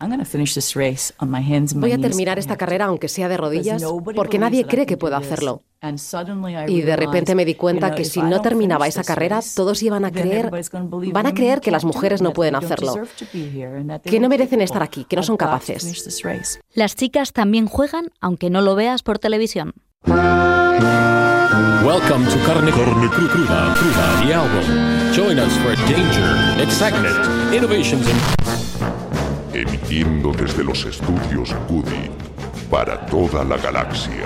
Voy a terminar esta carrera aunque sea de rodillas porque nadie cree que puedo hacerlo. Y de repente me di cuenta que si no terminaba esa carrera, todos iban a creer, van a creer que las mujeres no pueden hacerlo, que no merecen estar aquí, que no son capaces. Las chicas también juegan aunque no lo veas por televisión. Welcome to Carne, Carne Cruda, Cruda, the album. Join us for danger, excitement, innovations Emitiendo desde los estudios Cudi para toda la galaxia.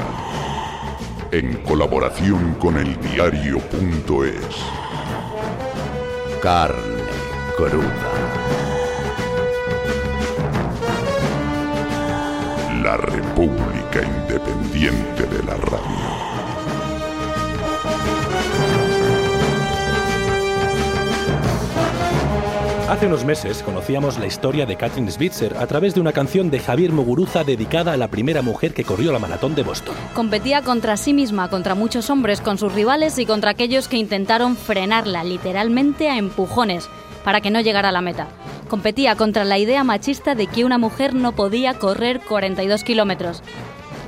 En colaboración con el diario.es. Carne Cruda. La República Independiente de la Radio. Hace unos meses conocíamos la historia de Katrin Switzer a través de una canción de Javier Muguruza dedicada a la primera mujer que corrió la maratón de Boston. Competía contra sí misma, contra muchos hombres, con sus rivales y contra aquellos que intentaron frenarla literalmente a empujones para que no llegara a la meta. Competía contra la idea machista de que una mujer no podía correr 42 kilómetros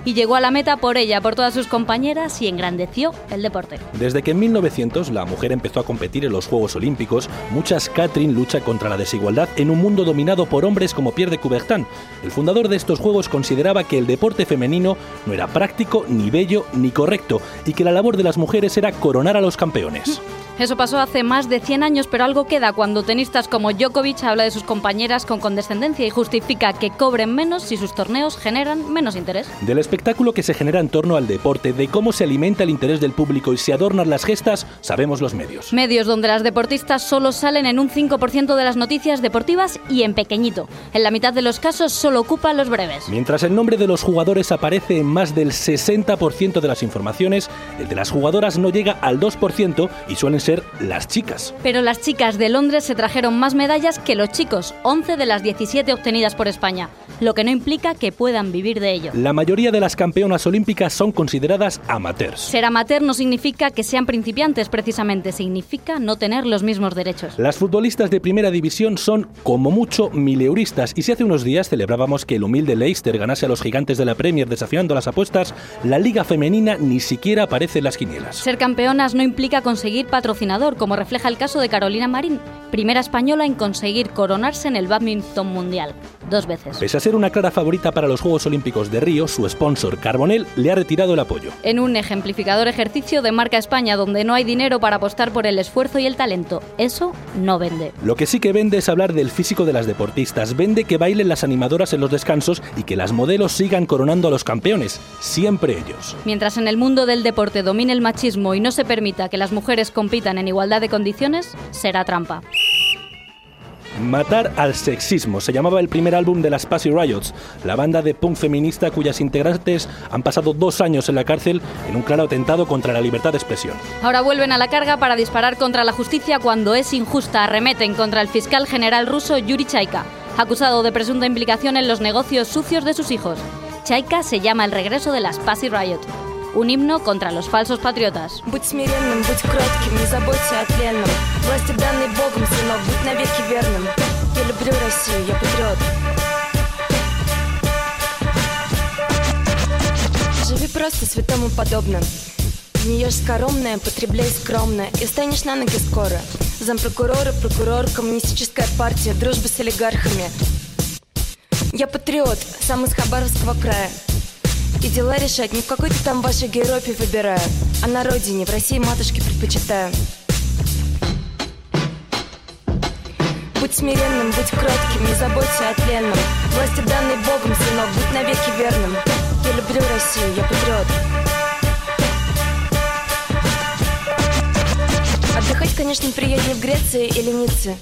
y llegó a la meta por ella, por todas sus compañeras y engrandeció el deporte. Desde que en 1900 la mujer empezó a competir en los Juegos Olímpicos, muchas Catherine lucha contra la desigualdad en un mundo dominado por hombres como Pierre de Coubertin. El fundador de estos Juegos consideraba que el deporte femenino no era práctico, ni bello, ni correcto, y que la labor de las mujeres era coronar a los campeones. Eso pasó hace más de 100 años, pero algo queda cuando tenistas como Djokovic habla de sus compañeras con condescendencia y justifica que cobren menos si sus torneos generan menos interés. Del espectáculo que se genera en torno al deporte, de cómo se alimenta el interés del público y se adornan las gestas, sabemos los medios. Medios donde las deportistas solo salen en un 5% de las noticias deportivas y en pequeñito. En la mitad de los casos solo ocupan los breves. Mientras el nombre de los jugadores aparece en más del 60% de las informaciones, el de las jugadoras no llega al 2% y suelen ser las chicas. Pero las chicas de Londres se trajeron más medallas que los chicos, 11 de las 17 obtenidas por España, lo que no implica que puedan vivir de ello. La mayoría de las campeonas olímpicas son consideradas amateurs. Ser amateur no significa que sean principiantes, precisamente significa no tener los mismos derechos. Las futbolistas de primera división son, como mucho, mileuristas, y si hace unos días celebrábamos que el humilde Leicester ganase a los gigantes de la Premier desafiando las apuestas, la liga femenina ni siquiera aparece en las quinielas. Ser campeonas no implica conseguir patrocinio como refleja el caso de Carolina Marín, primera española en conseguir coronarse en el badminton mundial, dos veces. Pese a ser una clara favorita para los Juegos Olímpicos de Río, su sponsor Carbonell le ha retirado el apoyo. En un ejemplificador ejercicio de marca España donde no hay dinero para apostar por el esfuerzo y el talento, eso no vende. Lo que sí que vende es hablar del físico de las deportistas, vende que bailen las animadoras en los descansos y que las modelos sigan coronando a los campeones, siempre ellos. Mientras en el mundo del deporte domine el machismo y no se permita que las mujeres compitan en igualdad de condiciones, será trampa. Matar al sexismo se llamaba el primer álbum de las Pussy Riots, la banda de punk feminista cuyas integrantes han pasado dos años en la cárcel en un claro atentado contra la libertad de expresión. Ahora vuelven a la carga para disparar contra la justicia cuando es injusta. Arremeten contra el fiscal general ruso Yuri Chaika, acusado de presunta implicación en los negocios sucios de sus hijos. Chaika se llama el regreso de las Pussy Riot un himno contra los falsos patriotas. Будь смиренным, будь кротким, не заботься о тленном. Власти данной Богом, сынок, будь навеки верным. Я люблю Россию, я патриот. Живи просто святому подобно. Не ешь скоромное, потребляй скромно, и станешь на ноги скоро. Зампрокурора, прокурор, коммунистическая партия, дружба с олигархами. Я патриот, сам из Хабаровского края. И дела решать не в какой-то там вашей Европе выбираю, а на родине, в России матушки предпочитаю. Будь смиренным, будь кротким, не заботься о тленном. Власти данной Богом, сынок, будь навеки верным. Я люблю Россию, я патриот. Отдыхать, конечно, приятнее в Греции или Ницце.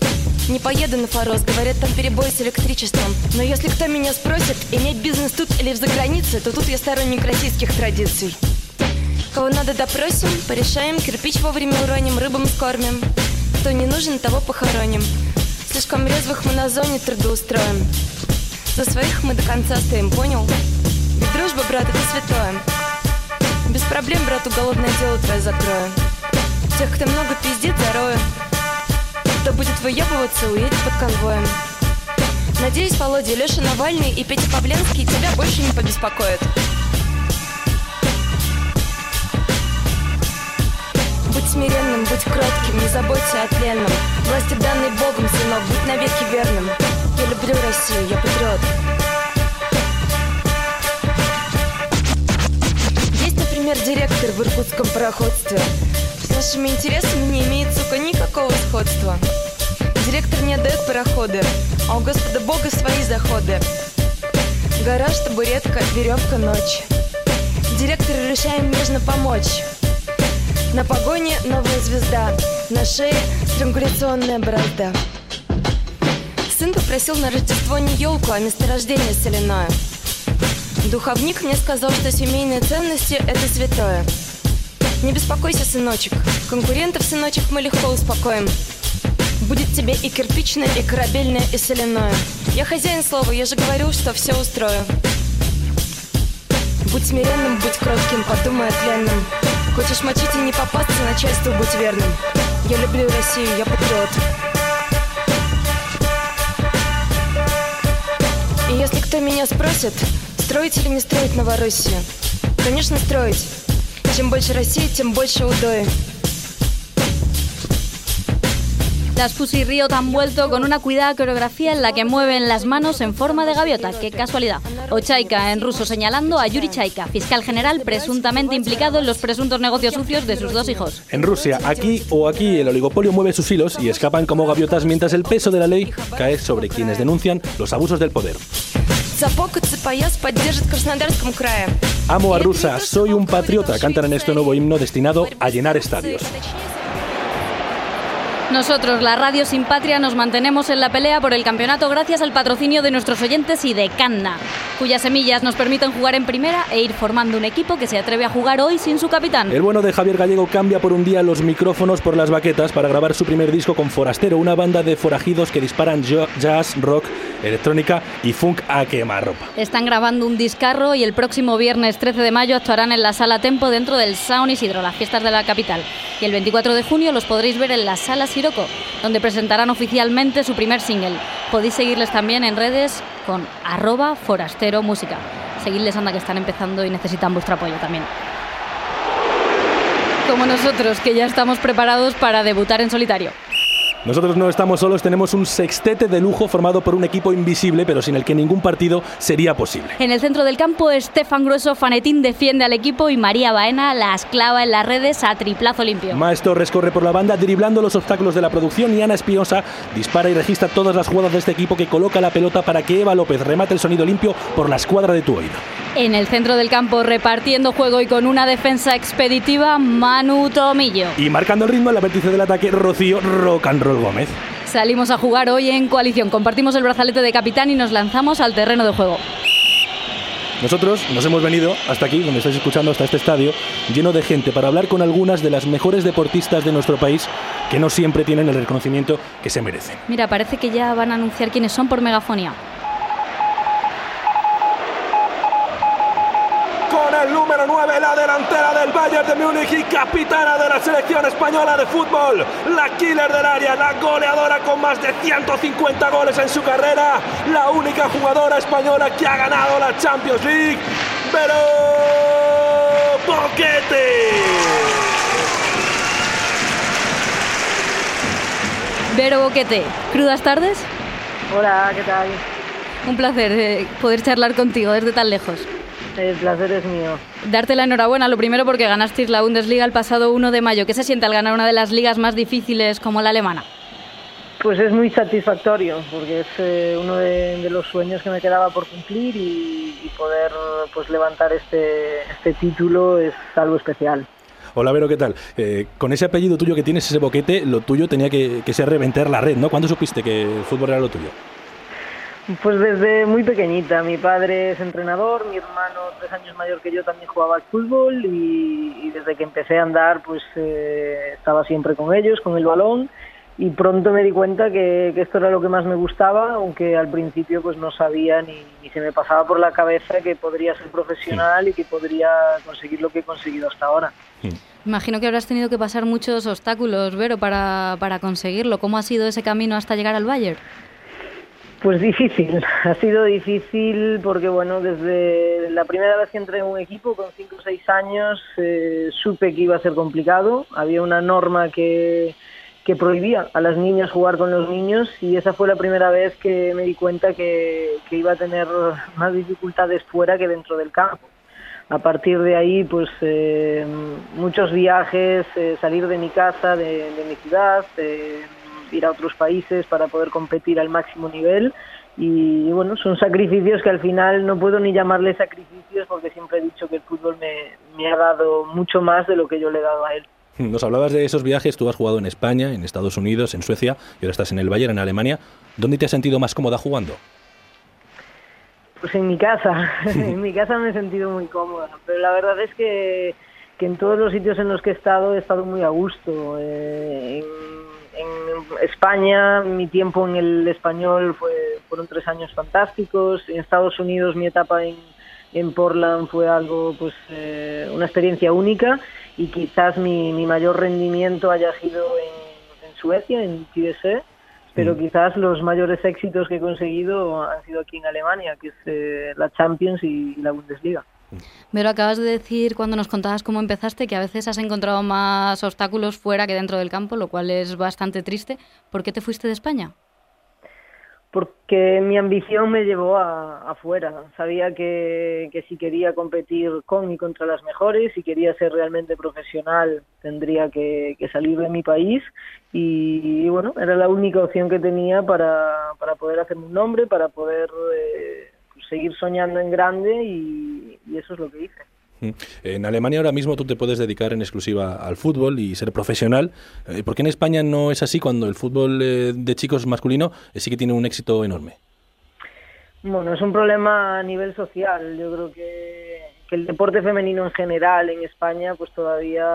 Не поеду на Форос, говорят, там перебой с электричеством. Но если кто меня спросит, иметь бизнес тут или в загранице, то тут я сторонник российских традиций. Кого надо допросим, порешаем, кирпич вовремя уроним, рыбам скормим. Кто не нужен, того похороним. Слишком резвых мы на зоне трудоустроим. За своих мы до конца стоим, понял? Ведь дружба, брат, это святое. Без проблем, брат, уголовное дело твое закрою. Тех, кто много пиздит, зарою. Будет выебываться, уедет под конвоем. Надеюсь, Володя, Леша Навальный и Петя Павленский тебя больше не побеспокоят. Будь смиренным, будь кротким, не заботься о тленном. Власти данной Богом, сынок, будь навеки верным. Я люблю Россию, я патриот. Есть, например, директор в иркутском пароходстве. С нашими интересами не имеет, сука, никакого сходства. Директор не отдает пароходы, а у Господа Бога свои заходы. Гараж, табуретка, веревка, ночь. Директор решаем нежно помочь. На погоне новая звезда, на шее странгуляционная борозда. Сын попросил на Рождество не елку, а месторождение соляное. Духовник мне сказал, что семейные ценности – это святое. Не беспокойся, сыночек. Конкурентов, сыночек, мы легко успокоим. Будет тебе и кирпичное, и корабельное, и соляное. Я хозяин слова, я же говорю, что все устрою. Будь смиренным, будь кротким, подумай о тленном. Хочешь мочить и не попасться, начальству будь верным. Я люблю Россию, я патриот. И если кто меня спросит, строить или не строить Новороссию? Конечно, строить. Чем больше России, тем больше удои. Las Pussy Riot han vuelto con una cuidada coreografía en la que mueven las manos en forma de gaviota. ¡Qué casualidad! O Chaika en ruso señalando a Yuri Chaika, fiscal general presuntamente implicado en los presuntos negocios sucios de sus dos hijos. En Rusia, aquí o aquí, el oligopolio mueve sus hilos y escapan como gaviotas mientras el peso de la ley cae sobre quienes denuncian los abusos del poder. Amo a Rusia, soy un patriota, cantan en este nuevo himno destinado a llenar estadios. Nosotros, la Radio Sin Patria, nos mantenemos en la pelea por el campeonato gracias al patrocinio de nuestros oyentes y de Canna, cuyas semillas nos permiten jugar en primera e ir formando un equipo que se atreve a jugar hoy sin su capitán. El bueno de Javier Gallego cambia por un día los micrófonos por las baquetas para grabar su primer disco con Forastero, una banda de forajidos que disparan jazz, rock, electrónica y funk a quemarropa. Están grabando un discarro y el próximo viernes 13 de mayo actuarán en la Sala Tempo dentro del Sound Isidro, las fiestas de la capital. Y el 24 de junio los podréis ver en la Sala Siroco, donde presentarán oficialmente su primer single. Podéis seguirles también en redes con arroba forastero música. Seguidles anda que están empezando y necesitan vuestro apoyo también. Como nosotros, que ya estamos preparados para debutar en solitario. Nosotros no estamos solos, tenemos un sextete de lujo formado por un equipo invisible, pero sin el que ningún partido sería posible. En el centro del campo, Estefan Grueso Fanetín defiende al equipo y María Baena las clava en las redes a triplazo limpio. Maestro Torres corre por la banda driblando los obstáculos de la producción y Ana Espinosa dispara y registra todas las jugadas de este equipo que coloca la pelota para que Eva López remate el sonido limpio por la escuadra de tu oído. En el centro del campo, repartiendo juego y con una defensa expeditiva, Manu Tomillo. Y marcando el ritmo en la vértice del ataque, Rocío Rock and Roll Gómez. Salimos a jugar hoy en coalición, compartimos el brazalete de capitán y nos lanzamos al terreno de juego. Nosotros nos hemos venido hasta aquí, donde estáis escuchando, hasta este estadio, lleno de gente, para hablar con algunas de las mejores deportistas de nuestro país que no siempre tienen el reconocimiento que se merecen. Mira, parece que ya van a anunciar quiénes son por megafonía. el número 9, la delantera del Bayern de Múnich y capitana de la selección española de fútbol, la killer del área, la goleadora con más de 150 goles en su carrera, la única jugadora española que ha ganado la Champions League, pero Boquete. Vero Boquete, ¿crudas tardes? Hola, ¿qué tal? Un placer eh, poder charlar contigo desde tan lejos. El placer es mío. Darte la enhorabuena, lo primero porque ganasteis la Bundesliga el pasado 1 de mayo. ¿Qué se siente al ganar una de las ligas más difíciles como la alemana? Pues es muy satisfactorio, porque es eh, uno de, los sueños que me quedaba por cumplir y, poder pues levantar este, este título es algo especial. Hola Vero, ¿qué tal? Eh, con ese apellido tuyo que tienes, ese boquete, lo tuyo tenía que, que ser reventar la red, ¿no? ¿Cuándo supiste que el fútbol era lo tuyo? Pues desde muy pequeñita. Mi padre es entrenador, mi hermano tres años mayor que yo también jugaba al fútbol y, desde que empecé a andar pues eh, estaba siempre con ellos, con el balón y pronto me di cuenta que, esto era lo que más me gustaba, aunque al principio pues no sabía ni, se me pasaba por la cabeza que podría ser profesional y que podría conseguir lo que he conseguido hasta ahora. Imagino que habrás tenido que pasar muchos obstáculos, Vero, para, para conseguirlo. ¿Cómo ha sido ese camino hasta llegar al Bayern? Pues difícil, ha sido difícil porque bueno, desde la primera vez que entré en un equipo con 5 o 6 años eh, supe que iba a ser complicado, había una norma que, que prohibía a las niñas jugar con los niños y esa fue la primera vez que me di cuenta que, que iba a tener más dificultades fuera que dentro del campo. A partir de ahí, pues eh, muchos viajes, eh, salir de mi casa, de, de mi ciudad, eh, ir a otros países para poder competir al máximo nivel y bueno, son sacrificios que al final no puedo ni llamarle sacrificios porque siempre he dicho que el fútbol me, me ha dado mucho más de lo que yo le he dado a él. Nos hablabas de esos viajes, tú has jugado en España, en Estados Unidos, en Suecia y ahora estás en el Bayern, en Alemania. ¿Dónde te has sentido más cómoda jugando? Pues en mi casa, en mi casa me he sentido muy cómoda, pero la verdad es que, que en todos los sitios en los que he estado he estado muy a gusto. Eh, en, en España mi tiempo en el español fue, fueron tres años fantásticos. En Estados Unidos mi etapa en, en Portland fue algo, pues, eh, una experiencia única y quizás mi, mi mayor rendimiento haya sido en, en Suecia, en TSE, pero Mm. quizás los mayores éxitos que he conseguido han sido aquí en Alemania, que es eh, la Champions y la Bundesliga. Pero acabas de decir cuando nos contabas cómo empezaste que a veces has encontrado más obstáculos fuera que dentro del campo, lo cual es bastante triste. ¿Por qué te fuiste de España? porque mi ambición me llevó a, afuera. Sabía que, que si quería competir con y contra las mejores, si quería ser realmente profesional, tendría que, que salir de mi país. Y, y, bueno, era la única opción que tenía para, para poder hacerme un nombre, para poder eh, seguir soñando en grande y, y eso es lo que hice. En Alemania ahora mismo tú te puedes dedicar en exclusiva al fútbol y ser profesional. Eh, ¿Por qué en España no es así cuando el fútbol eh, de chicos masculino eh, sí que tiene un éxito enorme? Bueno, es un problema a nivel social. Yo creo que, que el deporte femenino en general en España pues todavía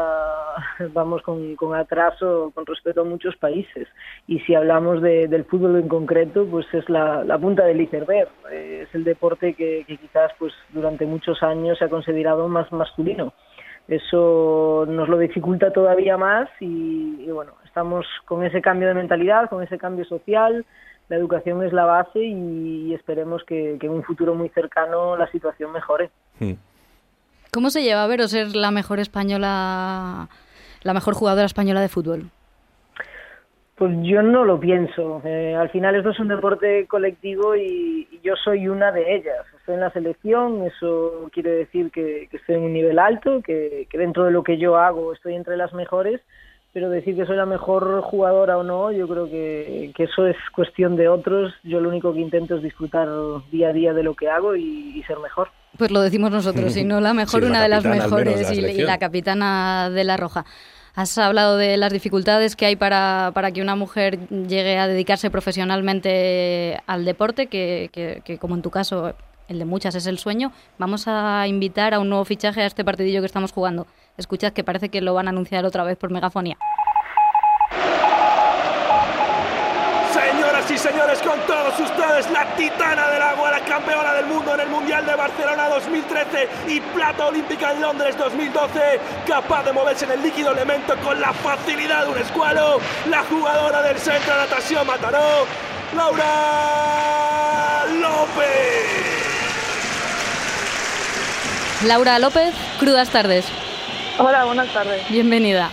vamos con, con atraso con respecto a muchos países. Y si hablamos de, del fútbol en concreto, pues es la, la punta del iceberg. Eh, es el deporte que, que quizás pues durante muchos años se ha considerado más masculino. Eso nos lo dificulta todavía más y, y bueno, estamos con ese cambio de mentalidad, con ese cambio social, la educación es la base y, esperemos que, que, en un futuro muy cercano la situación mejore. ¿Cómo se lleva a ver o ser la mejor española, la mejor jugadora española de fútbol? Pues yo no lo pienso. Eh, al final esto es un deporte colectivo y, yo soy una de ellas. Estoy en la selección, eso quiere decir que, estoy en un nivel alto, que, dentro de lo que yo hago estoy entre las mejores pero decir que soy la mejor jugadora o no, yo creo que, eso es cuestión de otros. Yo lo único que intento es disfrutar día a día de lo que hago y ser mejor. Pues lo decimos nosotros, si no la mejor, sí, una de las mejores y, y, la capitana de la Roja. Has hablado de las dificultades que hay para, para que una mujer llegue a dedicarse profesionalmente al deporte, que, que, que como en tu caso el de muchas es el sueño. Vamos a invitar a un nuevo fichaje a este partidillo que estamos jugando. Escuchad que parece que lo van a anunciar otra vez por megafonía. Señoras y señores, con ustedes, la titana del agua, la campeona del mundo en el Mundial de Barcelona 2013 y plata olímpica en Londres 2012, capaz de moverse en el líquido elemento con la facilidad de un escualo, la jugadora del Centro de Natación Mataró, Laura López. Laura López, crudas tardes. Hola, buenas tardes. Bienvenida.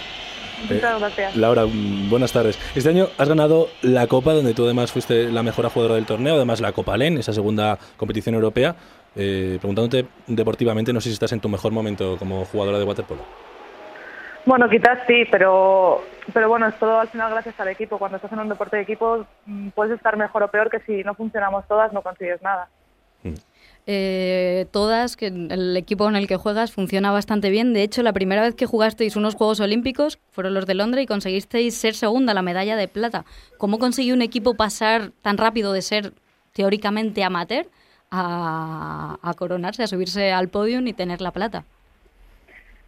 Muchas gracias. Eh, Laura, buenas tardes. Este año has ganado la Copa, donde tú además fuiste la mejor jugadora del torneo, además la Copa LEN, esa segunda competición europea. Eh, preguntándote deportivamente, no sé si estás en tu mejor momento como jugadora de waterpolo. Bueno, quizás sí, pero, pero bueno, es todo al final gracias al equipo. Cuando estás en un deporte de equipo mm, puedes estar mejor o peor que si no funcionamos todas no consigues nada. Eh, todas, que el equipo en el que juegas funciona bastante bien. De hecho, la primera vez que jugasteis unos Juegos Olímpicos fueron los de Londres y conseguisteis ser segunda, la medalla de plata. ¿Cómo consiguió un equipo pasar tan rápido de ser teóricamente amateur a, a coronarse, a subirse al podio y tener la plata?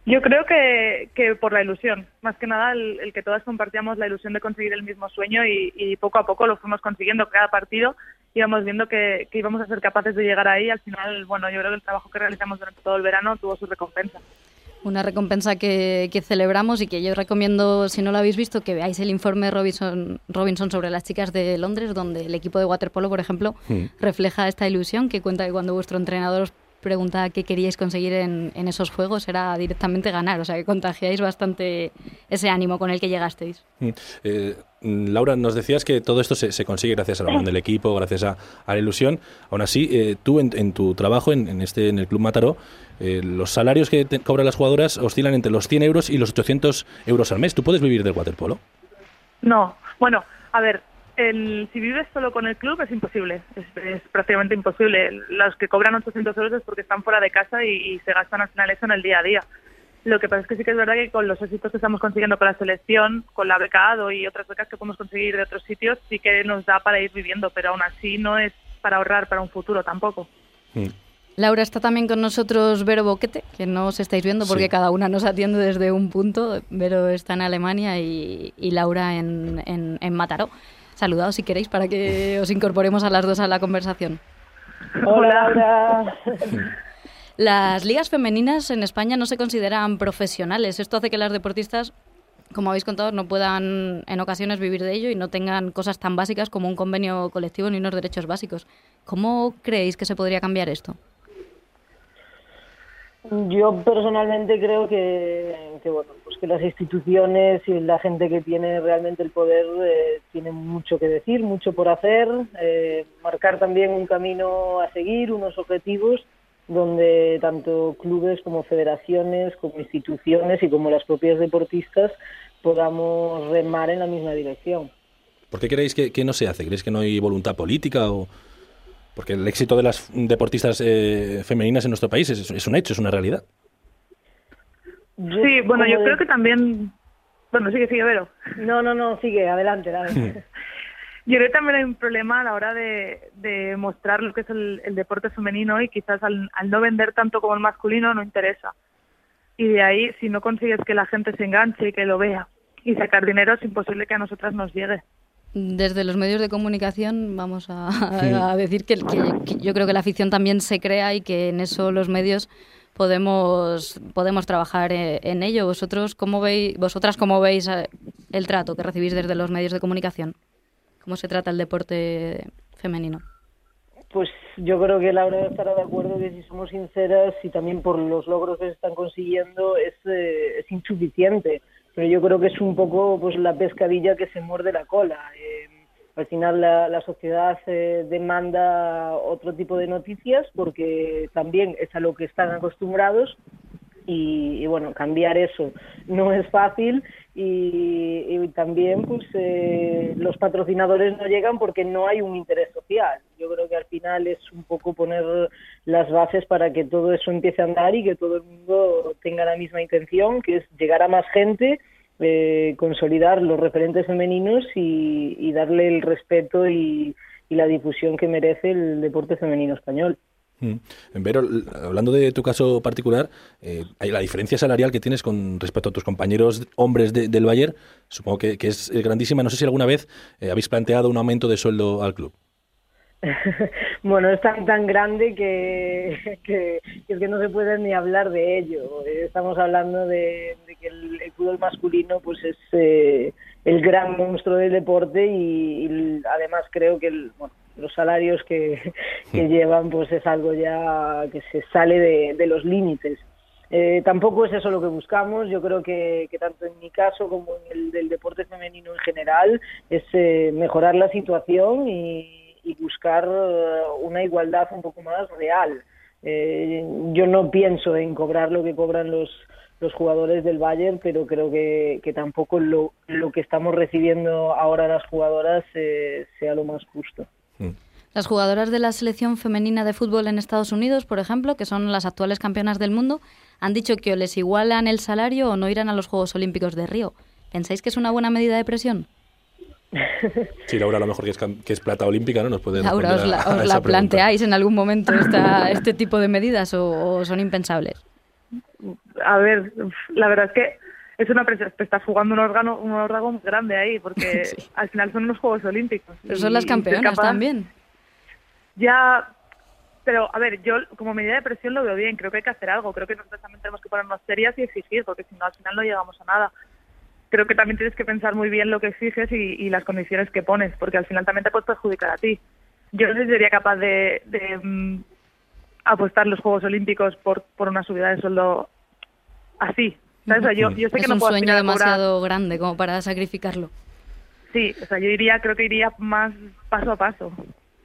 Yo creo que, que por la ilusión, más que nada el, el, que todas compartíamos la ilusión de conseguir el mismo sueño y, y poco a poco lo fuimos consiguiendo cada partido íbamos viendo que, que, íbamos a ser capaces de llegar ahí. Al final, bueno, yo creo que el trabajo que realizamos durante todo el verano tuvo su recompensa. Una recompensa que, celebramos y que yo recomiendo, si no lo habéis visto, que veáis el informe Robinson, Robinson sobre las chicas de Londres, donde el equipo de waterpolo, por ejemplo, refleja esta ilusión que cuenta que cuando vuestro entrenador os preguntaba qué queríais conseguir en, esos juegos era directamente ganar, o sea que contagiáis bastante ese ánimo con el que llegasteis. Hmm. Eh, Laura, nos decías que todo esto se, consigue gracias a la unión del equipo, gracias a, la ilusión. Aún así, eh, tú en, tu trabajo en, este, en el Club Mataró, eh, los salarios que cobran las jugadoras oscilan entre los 100 euros y los 800 euros al mes. ¿Tú puedes vivir del waterpolo? No, bueno, a ver, el, si vives solo con el club es imposible, es, prácticamente imposible. Los que cobran 800 euros es porque están fuera de casa y, se gastan al final eso en el día a día. Lo que pasa es que sí que es verdad que con los éxitos que estamos consiguiendo con la selección, con la becado y otras becas que podemos conseguir de otros sitios, sí que nos da para ir viviendo, pero aún así no es para ahorrar para un futuro tampoco. Mm. Laura está también con nosotros Vero Boquete, que no os estáis viendo porque cada una nos atiende desde un punto. Vero está en Alemania y, Laura en, en, Mataró. Saludaos si queréis para que os incorporemos a las dos a la conversación. Hola Laura. Las ligas femeninas en España no se consideran profesionales. Esto hace que las deportistas, como habéis contado, no puedan en ocasiones vivir de ello y no tengan cosas tan básicas como un convenio colectivo ni unos derechos básicos. ¿Cómo creéis que se podría cambiar esto? Yo personalmente creo que, bueno, pues que las instituciones y la gente que tiene realmente el poder eh, tienen mucho que decir, mucho por hacer, eh, marcar también un camino a seguir, unos objetivos donde tanto clubes como federaciones, como instituciones y como las propias deportistas podamos remar en la misma dirección. ¿Por qué creéis que, que no se hace? ¿Creéis que no hay voluntad política o...? Porque el éxito de las deportistas eh, femeninas en nuestro país es, un hecho, es una realidad. Sí, bueno, yo creo que también... Bueno, sigue, sigue, Vero. No, no, no, sigue, adelante, adelante. yo creo que también hay un problema a la hora de, mostrar lo que es el, deporte femenino y quizás al, al no vender tanto como el masculino no interesa. Y de ahí, si no consigues que la gente se enganche y que lo vea y sacar dinero, es imposible que a nosotras nos llegue desde los medios de comunicación vamos a, decir que, yo creo que la afición también se crea y que en eso los medios podemos podemos trabajar eh, en ello. Vosotros cómo veis vosotras cómo veis eh, el trato que recibís desde los medios de comunicación? ¿Cómo se trata el deporte femenino? Pues yo creo que Laura estará de acuerdo que si somos sinceras y también por los logros que se están consiguiendo es, eh, es insuficiente pero yo creo que es un poco pues la pescadilla que se muerde la cola. Eh, al final la, sociedad eh, demanda otro tipo de noticias porque también es a lo que están acostumbrados y, bueno, cambiar eso no es fácil y, también pues eh, los patrocinadores no llegan porque no hay un interés social. Yo creo que al final es un poco poner las bases para que todo eso empiece a andar y que todo el mundo tenga la misma intención, que es llegar a más gente, eh, consolidar los referentes femeninos y, darle el respeto y la difusión que merece el deporte femenino español. Mm. Pero hablando de tu caso particular, eh, la diferencia salarial que tienes con respecto a tus compañeros hombres del Bayern, supongo que, es grandísima. No sé si alguna vez eh, habéis planteado un aumento de sueldo al club. bueno, es tan, tan grande que, que, es que no se puede ni hablar de ello. Estamos hablando de, que el, fútbol masculino pues es eh, el gran monstruo del deporte y, además creo que el, los salarios que, llevan pues es algo ya que se sale de, los límites. Eh, tampoco es eso lo que buscamos. Yo creo que, tanto en mi caso como en el del deporte femenino en general es eh, mejorar la situación y, buscar eh, una igualdad un poco más real. yo no pienso en cobrar lo que cobran los, los jugadores del Bayern, pero creo que, tampoco lo, lo, que estamos recibiendo ahora las jugadoras sea lo más justo. Las jugadoras de la selección femenina de fútbol en Estados Unidos, por ejemplo, que son las actuales campeonas del mundo, han dicho que o les igualan el salario o no irán a los Juegos Olímpicos de Río. ¿Pensáis que es una buena medida de presión? Sí, Laura, a lo mejor que es, que es plata olímpica, ¿no? Nos puede Laura, ¿os la, planteáis en algún momento este tipo de medidas o, son impensables? A ver, la verdad es que es una presión, te estás jugando un órgano, un órgano grande ahí, porque al final son unos Juegos Olímpicos. Pero son las campeonas también ya Pero, a ver, yo como medida de presión lo veo bien, creo que hay que hacer algo, creo que nosotros también tenemos que ponernos serias y exigir, porque si no, al final no llegamos a nada. Creo que también tienes que pensar muy bien lo que exiges y, las condiciones que pones, porque al final también te puedes perjudicar a ti. Yo no sé si sería capaz de, mm, apostar los Juegos Olímpicos por, por una subida de sueldo así. yo, yo sé es que no un puedo sueño demasiado grande como para sacrificarlo. Sí, o sea, yo iría, creo que iría más paso a paso.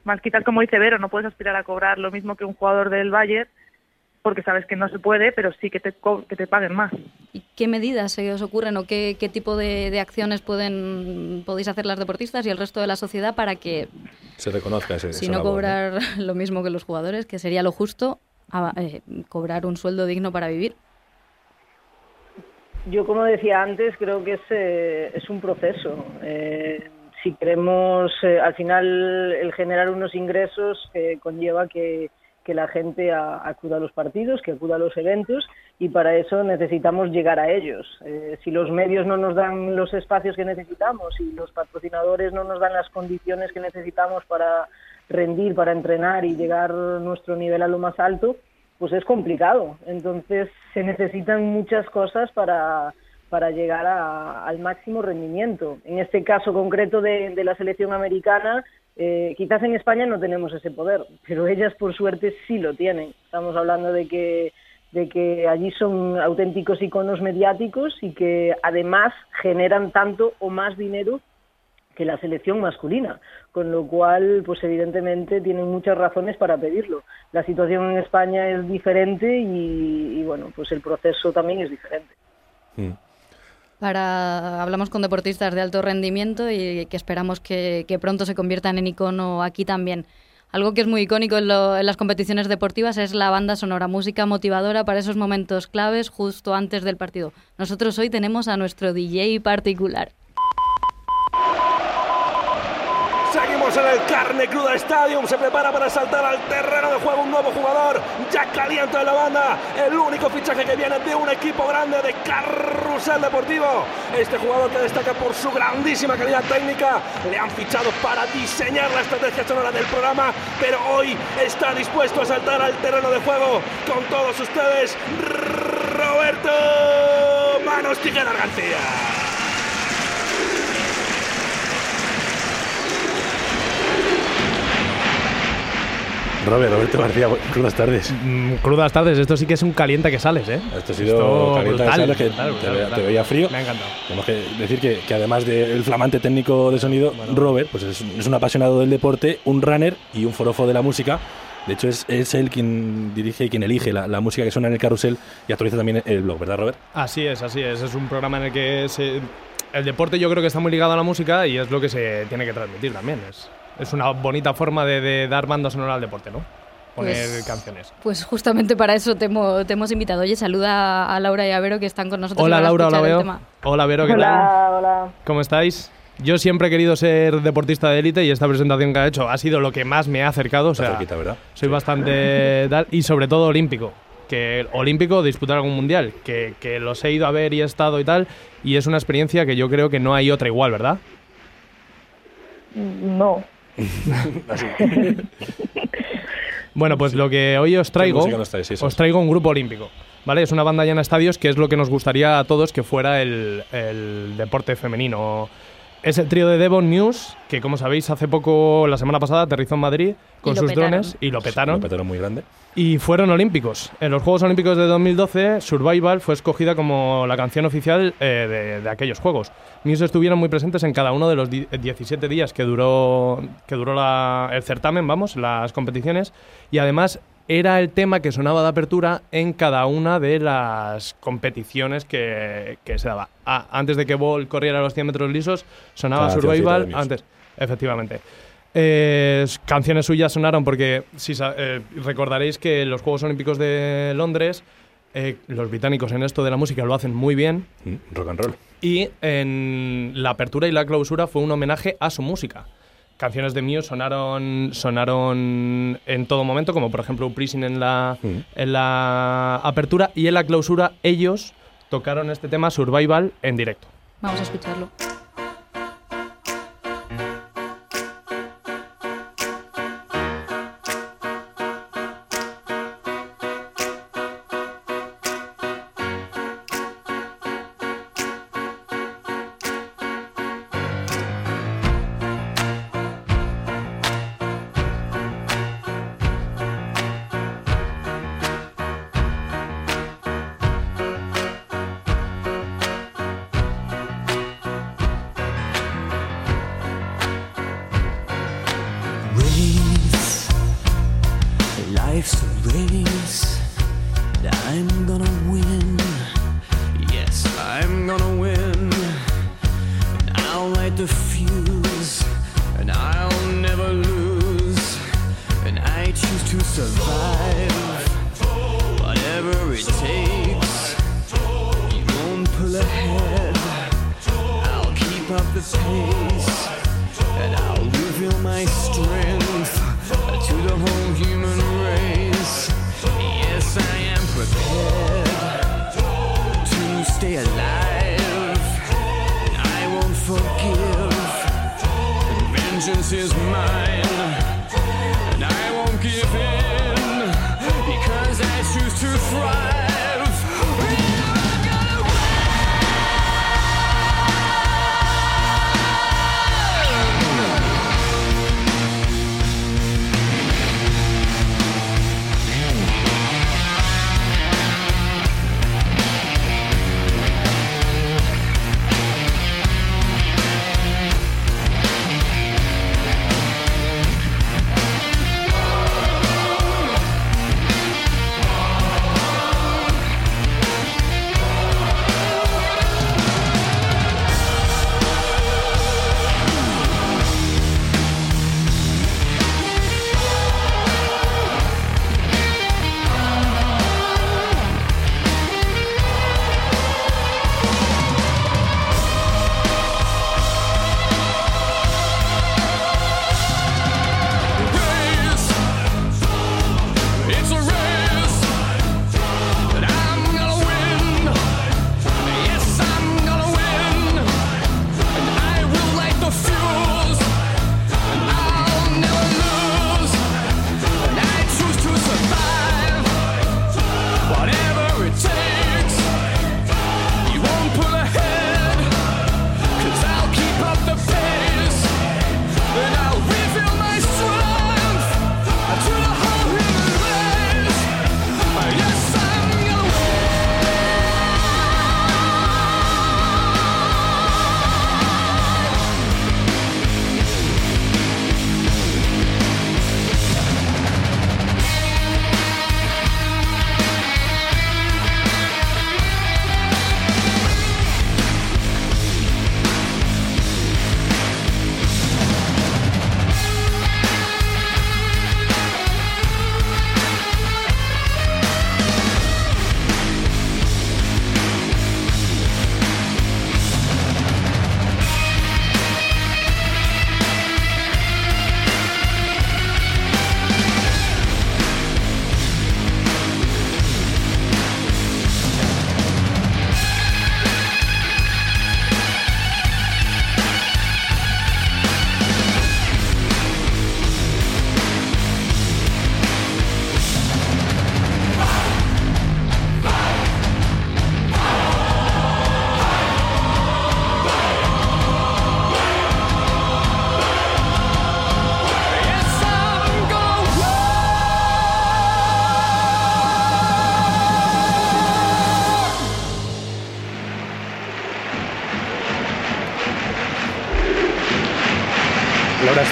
Más quizás como dice Vero, no puedes aspirar a cobrar lo mismo que un jugador del Bayern porque sabes que no se puede, pero sí que te, que te paguen más. ¿Y qué medidas se os ocurren o qué, qué tipo de, acciones pueden podéis hacer las deportistas y el resto de la sociedad para que se reconozca ese Si no cobrar lo mismo que los jugadores, que sería lo justo, eh, cobrar un sueldo digno para vivir. Yo, como decía antes, creo que es, eh, es un proceso. Eh, si queremos, eh, al final, el generar unos ingresos conlleva que, la gente acuda a los partidos, que acuda a los eventos y para eso necesitamos llegar a ellos. Eh, si los medios no nos dan los espacios que necesitamos y los patrocinadores no nos dan las condiciones que necesitamos para rendir, para entrenar y llegar nuestro nivel a lo más alto, pues es complicado. Entonces se necesitan muchas cosas para, para llegar al máximo rendimiento. En este caso concreto de, la selección americana, eh, quizás en España no tenemos ese poder, pero ellas por suerte sí lo tienen. Estamos hablando de que, de que allí son auténticos iconos mediáticos y que además generan tanto o más dinero que la selección masculina, con lo cual, pues evidentemente tienen muchas razones para pedirlo. La situación en España es diferente y, bueno, pues el proceso también es diferente. Mm para hablamos con deportistas de alto rendimiento y que esperamos que, pronto se conviertan en icono aquí también. Algo que es muy icónico en, en, las competiciones deportivas es la banda sonora, música motivadora para esos momentos claves justo antes del partido. Nosotros hoy tenemos a nuestro DJ particular. Seguimos en el Carne Cruda Stadium. Se prepara para saltar al terreno de juego un nuevo jugador. Ya caliente en la banda. El único fichaje que viene de un equipo grande de Carrusel Deportivo. Este jugador que destaca por su grandísima calidad técnica. Le han fichado para diseñar la estrategia sonora del programa. Pero hoy está dispuesto a saltar al terreno de juego con todos ustedes. Roberto Manos Tijeras García. Robert, Roberto García, crudas tardes. Mm, crudas tardes, esto sí que es un caliente que sales, ¿eh? Esto ha sido caliente que sales, que te, veía frío. Me ha encantado. Tenemos que decir que, además del flamante técnico de sonido, Robert pues es, un apasionado del deporte, un runner y un forofo de la música. De hecho, es, es él quien dirige y quien elige la, música que suena en el carrusel y actualiza también el blog, ¿verdad, Robert? Así es, así es. Es un programa en el que el deporte yo creo que está muy ligado a la música y es lo que se tiene que transmitir también. Es, es una bonita forma de, dar banda sonora al deporte, ¿no? Poner pues, canciones. Pues justamente para eso te hemos, invitado. Oye, saluda a Laura y a Vero que están con nosotros. Hola Laura, hola Vero. Hola Vero, ¿qué tal? Hola. ¿Cómo estáis? Yo siempre he querido ser deportista de élite y esta presentación que ha hecho ha sido lo que más me ha acercado. O sea, ¿verdad? Soy bastante tal y sobre todo olímpico. Que olímpico disputar algún mundial, que, que los he ido a ver y he estado y tal, y es una experiencia que yo creo que no hay otra igual, ¿verdad? No, bueno, pues lo que hoy os traigo, os traigo un grupo olímpico. ¿Vale? Es una banda llena de estadios que es lo que nos gustaría a todos que fuera el, el deporte femenino es el trío de Devon News, que como sabéis, hace poco, la semana pasada, aterrizó en Madrid con sus drones y lo petaron. Lo petaron muy grande. Y fueron olímpicos. En los Juegos Olímpicos de 2012, Survival fue escogida como la canción oficial eh, de, aquellos Juegos. Muse estuvieron muy presentes en cada uno de los 17 días que duró, que duró el certamen, vamos, las competiciones. Y además era el tema que sonaba de apertura en cada una de las competiciones que, se daba. Ah, antes de que Ball corriera los 100 metros lisos, sonaba Survival. Antes, efectivamente. Eh, canciones suyas sonaron porque si eh, recordaréis que en los Juegos Olímpicos de Londres eh, los británicos en esto de la música lo hacen muy bien. Mm, rock and roll. Y en la apertura y la clausura fue un homenaje a su música canciones de Muse sonaron, sonaron en todo momento, como por ejemplo Prison en la, en la apertura y en la clausura ellos tocaron este tema Survival en directo. Vamos a escucharlo.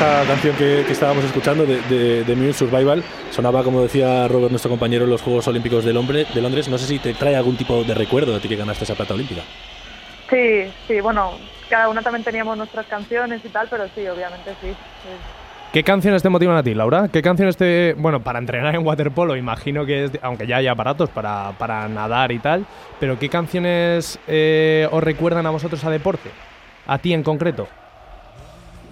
Esta canción que, que estábamos escuchando de, de, Survival sonaba, como decía Robert, nuestro compañero, en los Juegos Olímpicos de, Lombre- de Londres. No sé si te trae algún tipo de recuerdo de ti que ganaste esa plata olímpica. Sí, sí, bueno, cada una también teníamos nuestras canciones y tal, pero sí, obviamente sí. sí. ¿Qué canciones te motivan a ti, Laura? ¿Qué canciones te... Bueno, para entrenar en waterpolo, imagino que es... Aunque ya hay aparatos para, para nadar y tal, pero ¿qué canciones eh, os recuerdan a vosotros a deporte? A ti en concreto.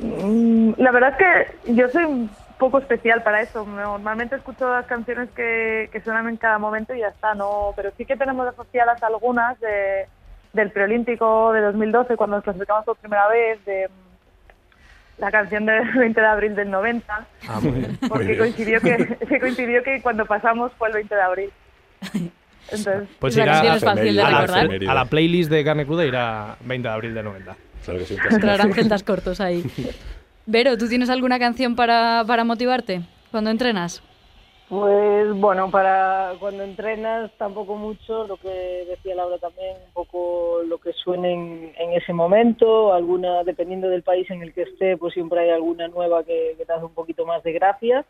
Mm, La verdad es que yo soy un poco especial para eso. Normalmente escucho las canciones que, que suenan en cada momento y ya está, ¿no? Pero sí que tenemos asociadas algunas de, del preolímpico de 2012, cuando nos clasificamos por primera vez, de mm, la canción del 20 de abril del 90, Ah, muy bien. muy porque bien. coincidió que, que coincidió que cuando pasamos fue el 20 de abril. Entonces, Pues irá la, a la playlist de Carne Cruda irá 20 de abril del 90. Claro que sí, celtas cortos ahí. Vero, ¿tú tienes alguna canción para, para motivarte cuando entrenas? Pues bueno, para cuando entrenas tampoco mucho, lo que decía Laura también, un poco lo que suene en, en ese momento, alguna, dependiendo del país en el que esté, pues siempre hay alguna nueva que, que te hace un poquito más de gracia.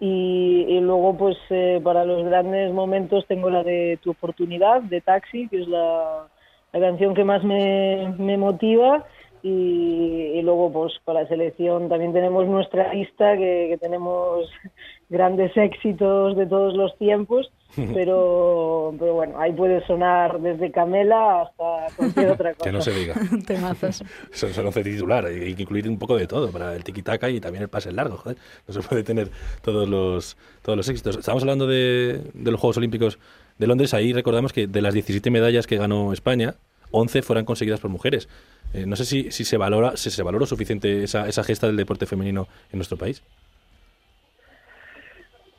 Y, y luego, pues eh, para los grandes momentos tengo la de Tu oportunidad, de Taxi, que es la, la canción que más me, me motiva. Y, y luego, pues para selección también tenemos nuestra lista, que, que tenemos grandes éxitos de todos los tiempos. Pero, pero bueno, ahí puede sonar desde Camela hasta cualquier otra cosa. Que no se diga. Temazos. Eso es once titular, hay que incluir un poco de todo para el tiki-taka y también el pase largo, joder. No se puede tener todos los, todos los éxitos. Estamos hablando de, de los Juegos Olímpicos de Londres, ahí recordamos que de las 17 medallas que ganó España, 11 fueron conseguidas por mujeres. Eh, no sé si, si se valora si se valoró suficiente esa, esa gesta del deporte femenino en nuestro país.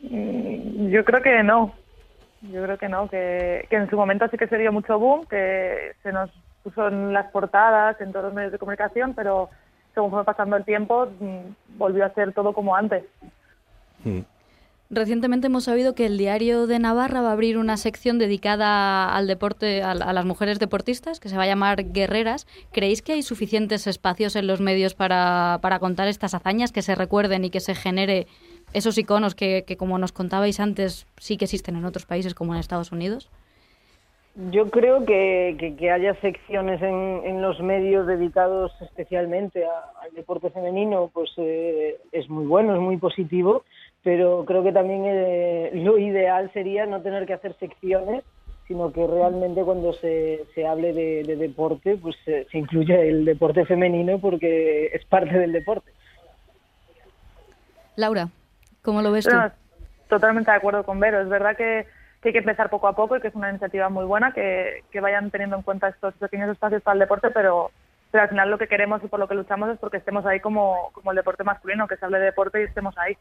Mm, Yo creo que no. Yo creo que no, que, que en su momento sí que se dio mucho boom, que se nos puso en las portadas, en todos los medios de comunicación, pero según fue pasando el tiempo, mm, volvió a ser todo como antes. Recientemente hemos sabido que el Diario de Navarra va a abrir una sección dedicada al deporte, a, las mujeres deportistas, que se va a llamar Guerreras. ¿Creéis que hay suficientes espacios en los medios para, para contar estas hazañas, que se recuerden y que se genere esos iconos que, que, como nos contabais antes, sí que existen en otros países como en Estados Unidos? Yo creo que, que, que haya secciones en, en, los medios dedicados especialmente a, al deporte femenino, pues eh, es muy bueno, es muy positivo, pero creo que también eh, lo ideal sería no tener que hacer secciones, sino que realmente cuando se, se hable de, de deporte, pues se, se incluya el deporte femenino porque es parte del deporte. Laura, ¿cómo lo ves tú? No, totalmente de acuerdo con Vero. Es verdad que, que, hay que empezar poco a poco y que es una iniciativa muy buena, que, que vayan teniendo en cuenta estos pequeños espacios para el deporte, pero, pero al final lo que queremos y por lo que luchamos es porque estemos ahí como, como el deporte masculino, que se hable de deporte y estemos ahí.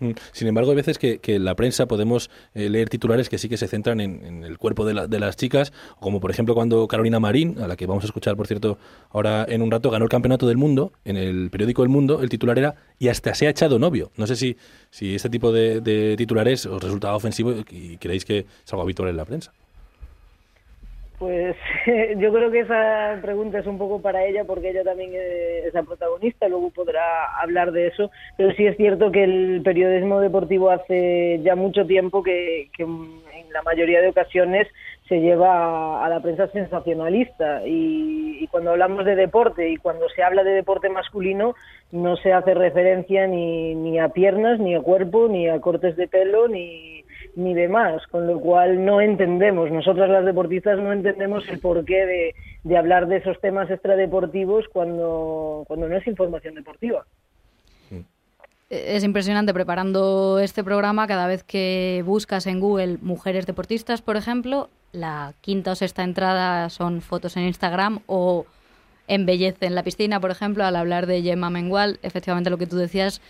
Mm. Sin embargo, hay veces que, que en la prensa podemos eh, leer titulares que sí que se centran en, el cuerpo de, la, de, las chicas, como por ejemplo cuando Carolina Marín, a la que vamos a escuchar, por cierto, ahora en un rato, ganó el Campeonato del Mundo, en el periódico El Mundo, el titular era y hasta se ha echado novio. No sé si, si este tipo de, de titulares os resulta ofensivo y creéis que es algo habitual en la prensa. Pues yo creo que esa pregunta es un poco para ella porque ella también es la protagonista, luego podrá hablar de eso, pero sí es cierto que el periodismo deportivo hace ya mucho tiempo que, que en la mayoría de ocasiones se lleva a, la prensa sensacionalista. Y, y, cuando hablamos de deporte y cuando se habla de deporte masculino no se hace referencia ni, ni a piernas, ni a cuerpo, ni a cortes de pelo, ni ni demás, con lo cual no entendemos, nosotras las deportistas no entendemos el porqué de, hablar de esos temas extradeportivos cuando, cuando no es información deportiva. Es impresionante preparando este programa, cada vez que buscas en Google mujeres deportistas, por ejemplo, la quinta o sexta entrada son fotos en Instagram o embellece en la piscina, por ejemplo, al hablar de Gemma Mengual, efectivamente lo que tú decías,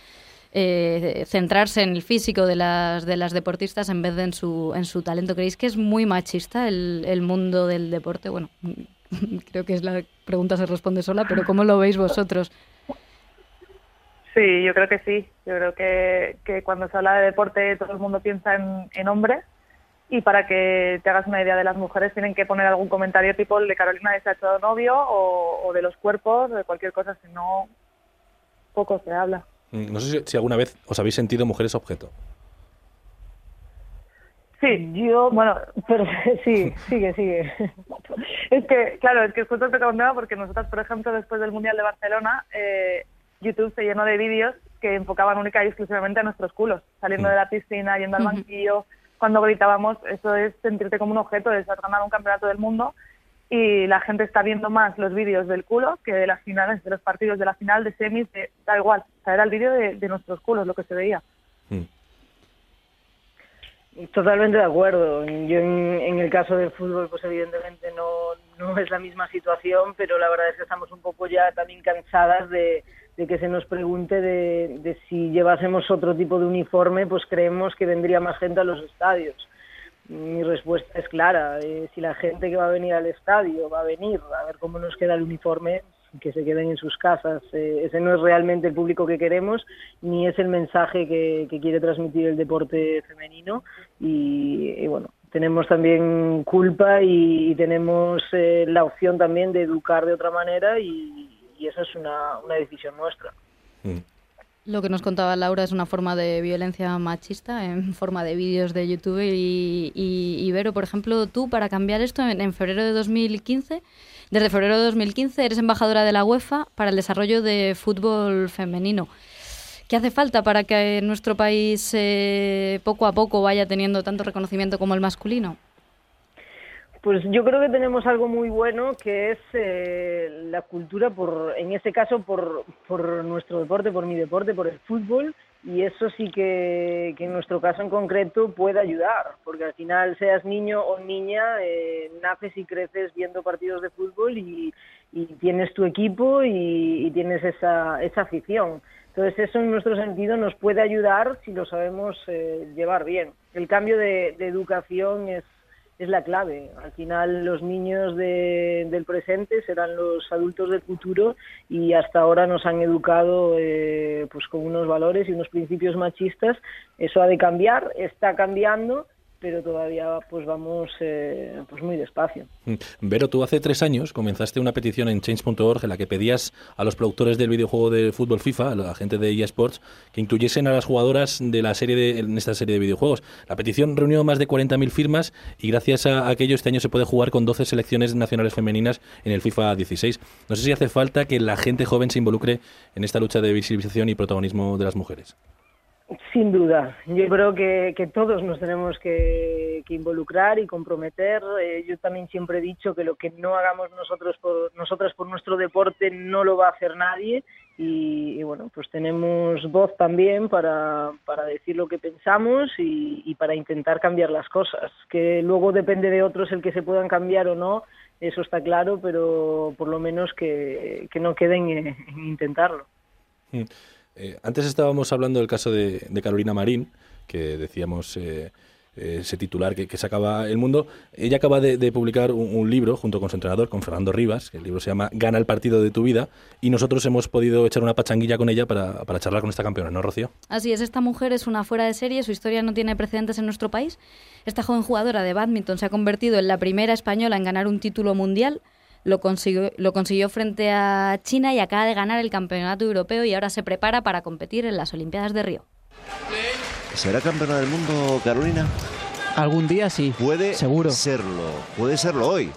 eh, centrarse en el físico de las, de las deportistas en vez de en su, en su talento. ¿Creéis que es muy machista el, el mundo del deporte? Bueno, creo que es la pregunta se responde sola, pero ¿cómo lo veis vosotros? Sí, yo creo que sí. Yo creo que, que cuando se habla de deporte todo el mundo piensa en, en hombres y para que te hagas una idea de las mujeres tienen que poner algún comentario tipo el de Carolina de ha novio o, o de los cuerpos, de cualquier cosa, si no, poco se habla. No sé si, si, alguna vez os habéis sentido mujeres objeto. Sí, yo, bueno, pero sí, sigue, sigue. es que, claro, es que justo te contaba porque nosotros, por ejemplo, después del Mundial de Barcelona, eh, YouTube se llenó de vídeos que enfocaban única y exclusivamente a nuestros culos, saliendo mm. de la piscina, yendo al banquillo, cuando gritábamos, eso es sentirte como un objeto, es ganar un campeonato del mundo y la gente está viendo más los vídeos del culo que de las finales, de los partidos de la final, de semis, de, da igual, o sea, era el vídeo de, de, nuestros culos lo que se veía. Mm. Totalmente de acuerdo. Yo en, en, el caso del fútbol, pues evidentemente no, no es la misma situación, pero la verdad es que estamos un poco ya también cansadas de, de que se nos pregunte de, de si llevásemos otro tipo de uniforme, pues creemos que vendría más gente a los estadios mi respuesta es clara. Eh, si la gente que va a venir al estadio va a venir a ver cómo nos queda el uniforme, que se queden en sus casas. Eh, ese no es realmente el público que queremos, ni es el mensaje que, que quiere transmitir el deporte femenino. Y, y bueno, tenemos también culpa y, y tenemos eh, la opción también de educar de otra manera y, y eso es una, una decisión nuestra. Mm. Lo que nos contaba Laura es una forma de violencia machista en forma de vídeos de YouTube y, y, Vero, por ejemplo, tú para cambiar esto en, en, febrero de 2015, desde febrero de 2015 eres embajadora de la UEFA para el desarrollo de fútbol femenino. ¿Qué hace falta para que nuestro país eh, poco a poco vaya teniendo tanto reconocimiento como el masculino? Pues yo creo que tenemos algo muy bueno que es eh, la cultura, por, en ese caso por, por nuestro deporte, por mi deporte, por el fútbol, y eso sí que, que, en nuestro caso en concreto puede ayudar, porque al final seas niño o niña, eh, naces y creces viendo partidos de fútbol y, tienes tu equipo y, tienes esa, esa afición. Entonces eso en nuestro sentido nos puede ayudar si lo sabemos eh, llevar bien. El cambio de, educación es, es la clave. Al final los niños de, del presente serán los adultos del futuro y hasta ahora nos han educado eh, pues con unos valores y unos principios machistas. Eso ha de cambiar, está cambiando pero todavía pues vamos eh, pues muy despacio. Mm. Vero, tú hace tres años comenzaste una petición en change.org en la que pedías a los productores del videojuego de fútbol FIFA, a la gente de eSports, que incluyesen a las jugadoras de la serie de, en esta serie de videojuegos. La petición reunió más de 40.000 firmas y gracias a aquello este año se puede jugar con 12 selecciones nacionales femeninas en el FIFA 16. No sé si hace falta que la gente joven se involucre en esta lucha de visibilización y protagonismo de las mujeres. Sin duda, yo creo que, todos nos tenemos que, involucrar y comprometer. Eh, yo también siempre he dicho que lo que no hagamos nosotros por nosotras por nuestro deporte no lo va a hacer nadie y, y bueno, pues tenemos voz también para, para decir lo que pensamos y, para intentar cambiar las cosas. Que luego depende de otros el que se puedan cambiar o no, eso está claro, pero por lo menos que, no queden en, en intentarlo. Eh, antes estábamos hablando del caso de, Carolina Marín, que decíamos eh, ese titular que, que, sacaba el mundo. Ella acaba de, publicar un, libro junto con su entrenador, con Fernando Rivas. El libro se llama Gana el partido de tu vida. Y nosotros hemos podido echar una pachanguilla con ella para, para charlar con esta campeona, ¿no, Rocío? Así es, esta mujer es una fuera de serie. Su historia no tiene precedentes en nuestro país. Esta joven jugadora de badminton se ha convertido en la primera española en ganar un título mundial lo consiguió, lo consiguió frente a China y acaba de ganar el campeonato europeo y ahora se prepara para competir en las Olimpiadas de Río. ¿Será campeona del mundo Carolina? Algún día sí. Puede seguro. serlo. Puede serlo hoy.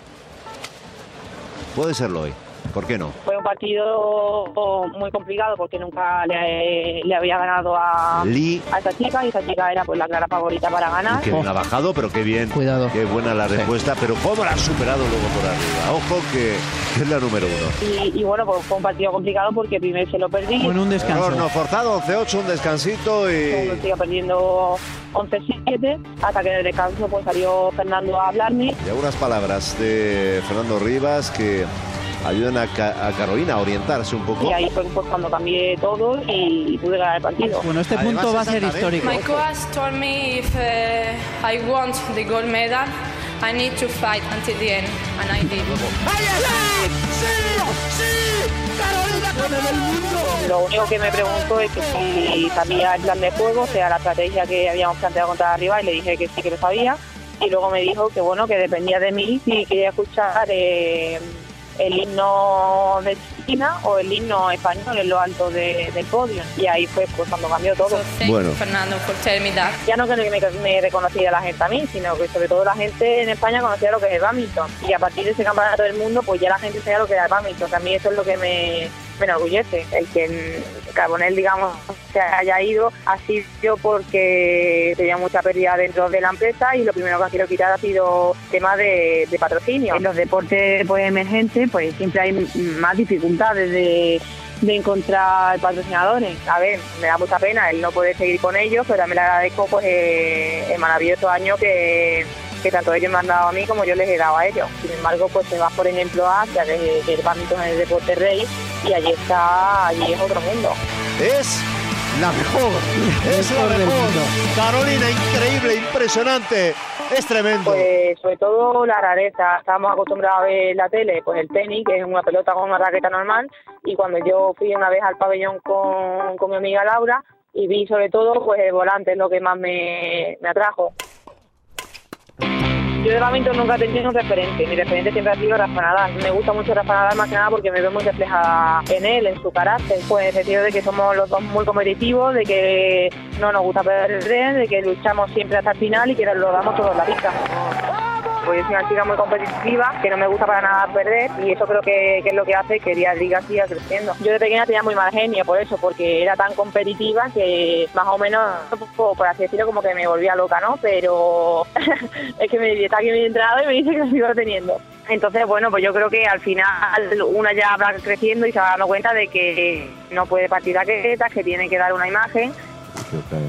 Puede serlo hoy. ¿Por qué no? Fue un partido muy complicado porque nunca le, le había ganado a, Lee. a esta chica y esta chica era pues la clara favorita para ganar. Y que bien ha bajado, pero qué bien. Cuidado. Qué buena la respuesta, sí. pero cómo la ha superado luego por arriba. Ojo que, que es la número uno. Y, y, bueno, pues fue un partido complicado porque primero se lo perdí. Bueno, un descanso. Error no forzado, 11-8, un descansito y... Sigo perdiendo 11-7 hasta que en el descanso pues salió Fernando a hablarme. Y algunas palabras de Fernando Rivas que ayudan a, Ca a, Carolina a orientarse un poco. Y ahí fue pues, cuando cambié todo y pude ganar el partido. Bueno, este Además, punto va a ser histórico. My coach told me if uh, I want the gold medal, I need to fight until the end, and I did. ¡Sí! ¡Sí! ¡Carolina campeona del mundo! Lo único que me preguntó es que si sabía el plan de juego, o sea, la estrategia que habíamos planteado contra arriba, y le dije que sí que lo sabía. Y luego me dijo que bueno, que dependía de mí si quería escuchar eh, el himno de China o el himno español en lo alto de, del podio. Y ahí fue pues, cuando cambió todo. Bueno. Fernando, por that. Ya no que me, me, reconocía la gente a mí, sino que sobre todo la gente en España conocía lo que es el badminton. Y a partir de ese campeonato del mundo, pues ya la gente sabía lo que era el badminton. Que a mí eso es lo que me, me enorgullece. El que Carbonell, digamos, se haya ido ha sido porque tenía mucha pérdida dentro de la empresa y lo primero que ha querido quitar ha sido tema de, de patrocinio. En los deportes pues, emergentes pues siempre hay más dificultades de de encontrar patrocinadores. A ver, me da mucha pena el no poder seguir con ellos, pero también le agradezco pues eh, el maravilloso año que, que tanto ellos me han dado a mí como yo les he dado a ellos. Sin embargo, pues se va por ejemplo a Asia, que es el badminton en el deporte rey, y allí está, allí es otro mundo. Es la mejor, es la mejor. Carolina, increíble, impresionante, es tremendo. Pues sobre todo la rareza, estábamos acostumbrados a ver la tele, pues el tenis, que es una pelota con una raqueta normal, y cuando yo fui una vez al pabellón con, con mi amiga Laura, y vi sobre todo pues el volante, es lo que más me, me atrajo. Yo de badminton nunca he tenido un referente. Mi referente siempre ha sido Rafa Nadal. Me gusta mucho Rafa Nadal más que nada porque me veo muy reflejada en él, en su carácter. Pues en el sentido de que somos los dos muy competitivos, de que no nos gusta perder, de que luchamos siempre hasta el final y que lo damos todo la pista pues soy una chica muy competitiva, que no me gusta para nada perder y eso creo que, es lo que hace que Día Liga siga creciendo. Yo de pequeña tenía muy mal genio por eso, porque era tan competitiva que más o menos, por así decirlo, como que me volvía loca, ¿no? Pero es que me está aquí mi entrada y me dice que lo sigo teniendo. Entonces, bueno, pues yo creo que al final una ya va creciendo y se va dando cuenta de que no puede partir a que tiene que dar una imagen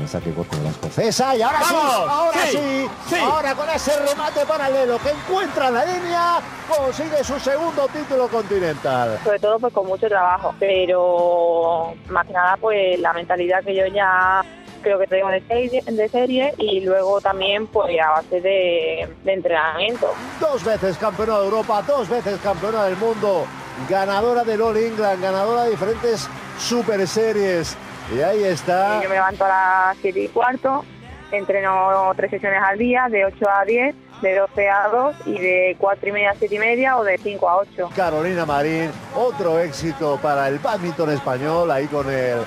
saque corto de la escocesa y ahora sí, ahora sí, ahora con ese remate paralelo que encuentra la línea, consigue su segundo título continental. Sobre todo pues con mucho trabajo, pero más que nada pues la mentalidad que yo ya creo que tengo de serie, de serie y luego también pues a base de, de entrenamiento. Dos veces campeona de Europa, dos veces campeona del mundo, ganadora del All England, ganadora de diferentes super series y ahí está. Yo me levanto a las 7 y cuarto, entreno tres sesiones al día, de 8 a 10, de 12 a 2 y de 4 y media a 7 y media o de 5 a 8. Carolina Marín, otro éxito para el badminton español, ahí con el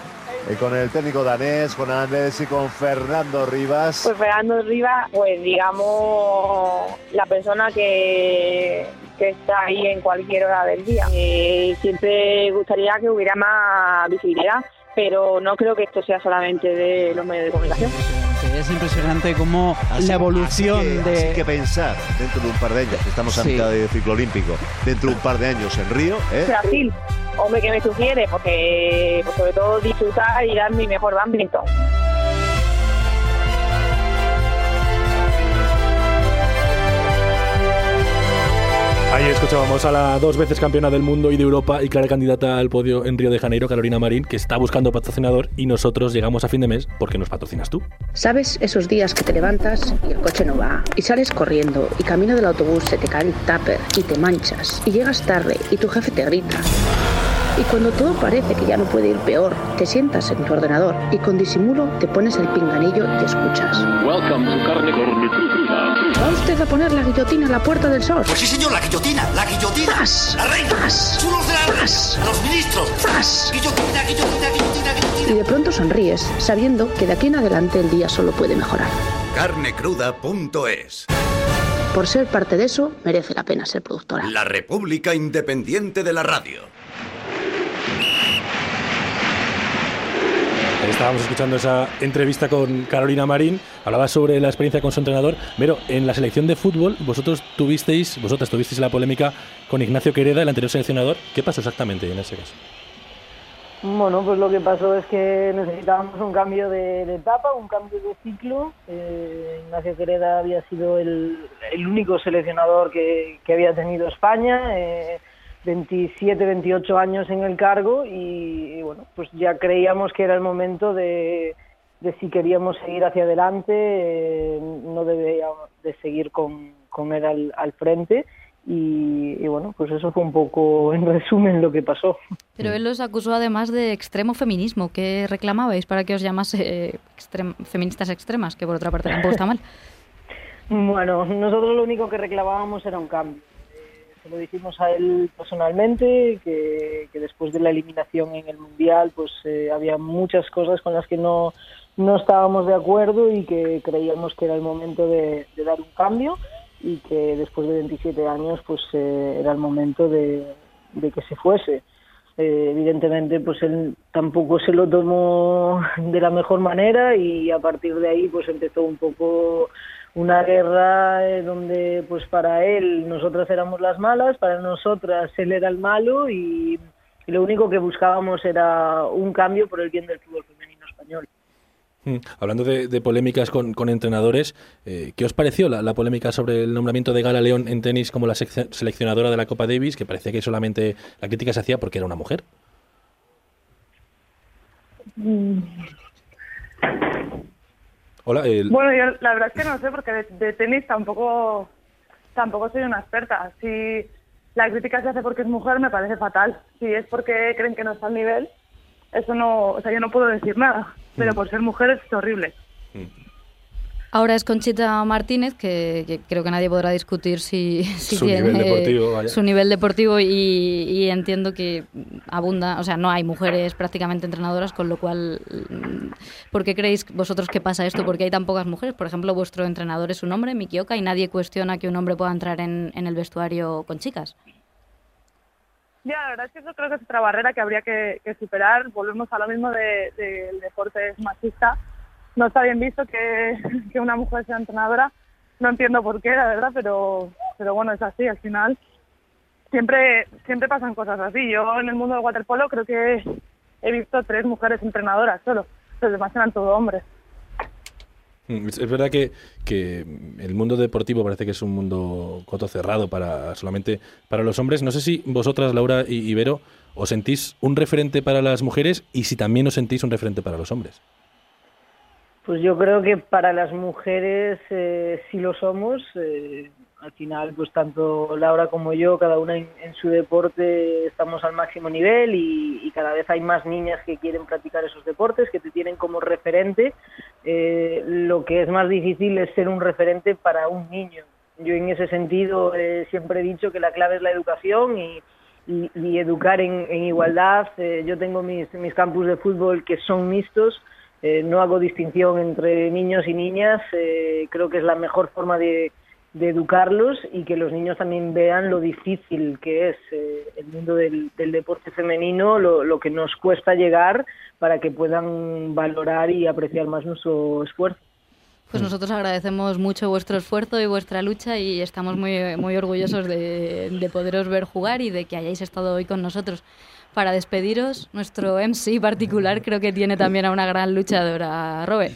eh, con el técnico danés, con Andrés y con Fernando Rivas. Pues Fernando Rivas, pues digamos, la persona que, que está ahí en cualquier hora del día. Eh, siempre gustaría que hubiera más visibilidad pero no creo que esto sea solamente de los medios de comunicación. Es impresionante cómo la evolución de... Así que pensar dentro de un par de años, estamos a mitad de ciclo olímpico, dentro de un par de años en Río... ¿eh? Brasil, hombre, que me sugiere? Porque pues, sobre todo disfrutar y dar mi mejor badminton. Ahí escuchábamos a la dos veces campeona del mundo y de Europa y clara candidata al podio en Río de Janeiro, Carolina Marín, que está buscando patrocinador y nosotros llegamos a fin de mes porque nos patrocinas tú. ¿Sabes esos días que te levantas y el coche no va? Y sales corriendo y camino del autobús se te cae el tupper y te manchas y llegas tarde y tu jefe te grita. Y cuando todo parece que ya no puede ir peor, te sientas en tu ordenador y con disimulo te pones el pinganillo y escuchas. Welcome to Carne ¿Va usted a poner la guillotina en la puerta del sol? Pues sí, señor, la guillotina, la guillotina. ¡Paz! La reina. ¡Paz! Chulos de la ¡Paz! Los ministros. ¡Paz! Guillotina, guillotina, guillotina, guillotina. Y de pronto sonríes, sabiendo que de aquí en adelante el día solo puede mejorar. Carnecruda.es Por ser parte de eso, merece la pena ser productora. La República Independiente de la Radio. Estábamos escuchando esa entrevista con Carolina Marín, hablaba sobre la experiencia con su entrenador, pero en la selección de fútbol vosotros tuvisteis, vosotras tuvisteis la polémica con Ignacio Quereda, el anterior seleccionador. ¿Qué pasó exactamente en ese caso? Bueno, pues lo que pasó es que necesitábamos un cambio de, etapa, un cambio de ciclo. Eh, Ignacio Quereda había sido el, único seleccionador que, había tenido España. Eh, 27, 28 años en el cargo y, bueno, pues ya creíamos que era el momento de, de si queríamos seguir hacia adelante, eh, no debíamos de seguir con, con él al, al frente. Y, bueno, pues eso fue un poco en resumen lo que pasó. Pero él los acusó además de extremo feminismo. ¿Qué reclamabais para que os llamase feministas extremas? Que por otra parte tampoco está mal. bueno, nosotros lo único que reclamábamos era un cambio lo dijimos a él personalmente, que, después de la eliminación en el Mundial pues eh, había muchas cosas con las que no, no estábamos de acuerdo y que creíamos que era el momento de, dar un cambio y que después de 27 años pues eh, era el momento de, que se fuese. Eh, evidentemente pues él tampoco se lo tomó de la mejor manera y a partir de ahí pues empezó un poco una guerra eh, donde pues para él nosotras éramos las malas, para nosotras él era el malo y, lo único que buscábamos era un cambio por el bien del fútbol femenino español. Mm, hablando de, polémicas con, entrenadores, eh, ¿qué os pareció la, polémica sobre el nombramiento de Gala León en tenis como la seleccionadora de la Copa Davis, que parecía que solamente la crítica se hacía porque era una mujer? Mm. Bueno, yo la verdad es que no sé, porque de, tenis tampoco, tampoco soy una experta. Si la crítica se hace porque es mujer, me parece fatal. Si es porque creen que no está al nivel, eso no, o sea, yo no puedo decir nada. Pero mm. por ser mujer es horrible. Mm. Ahora es Conchita Martínez, que, creo que nadie podrá discutir si, su tiene nivel deportivo, su nivel deportivo y, entiendo que abunda, o sea, no hay mujeres prácticamente entrenadoras, con lo cual, mm, ¿por qué creéis vosotros que pasa esto? ¿Por qué hay tan pocas mujeres? Por ejemplo, vuestro entrenador es un hombre, Mikioka, y nadie cuestiona que un hombre pueda entrar en, el vestuario con chicas. Ya, la verdad es que eso creo que es otra barrera que habría que, superar. Volvemos a lo mismo del de, deporte machista no está bien visto que, una mujer sea entrenadora. No entiendo por qué, la verdad, pero, pero bueno, es así. Al final siempre, siempre pasan cosas así. Yo en el mundo del waterpolo creo que he visto tres mujeres entrenadoras solo. Los demás eran todo hombres. Mm, es verdad que, que, el mundo deportivo parece que es un mundo coto cerrado para solamente para los hombres. No sé si vosotras, Laura y Ibero, os sentís un referente para las mujeres y si también os sentís un referente para los hombres. Pues yo creo que para las mujeres eh, sí lo somos. Eh, al final, pues tanto Laura como yo, cada una en, su deporte estamos al máximo nivel y, cada vez hay más niñas que quieren practicar esos deportes, que te tienen como referente. Eh, lo que es más difícil es ser un referente para un niño. Yo en ese sentido siempre he dicho que la clave es la educación y, educar en, igualdad. yo tengo mis, mis campus de fútbol que son mixtos eh, no hago distinción entre niños y niñas, eh, creo que es la mejor forma de, educarlos y que los niños también vean lo difícil que es eh, el mundo del, deporte femenino, lo, que nos cuesta llegar para que puedan valorar y apreciar más nuestro esfuerzo. Pues nosotros agradecemos mucho vuestro esfuerzo y vuestra lucha y estamos muy, muy orgullosos de, de poderos ver jugar y de que hayáis estado hoy con nosotros para despediros, nuestro MC particular creo que tiene también a una gran luchadora, Robert.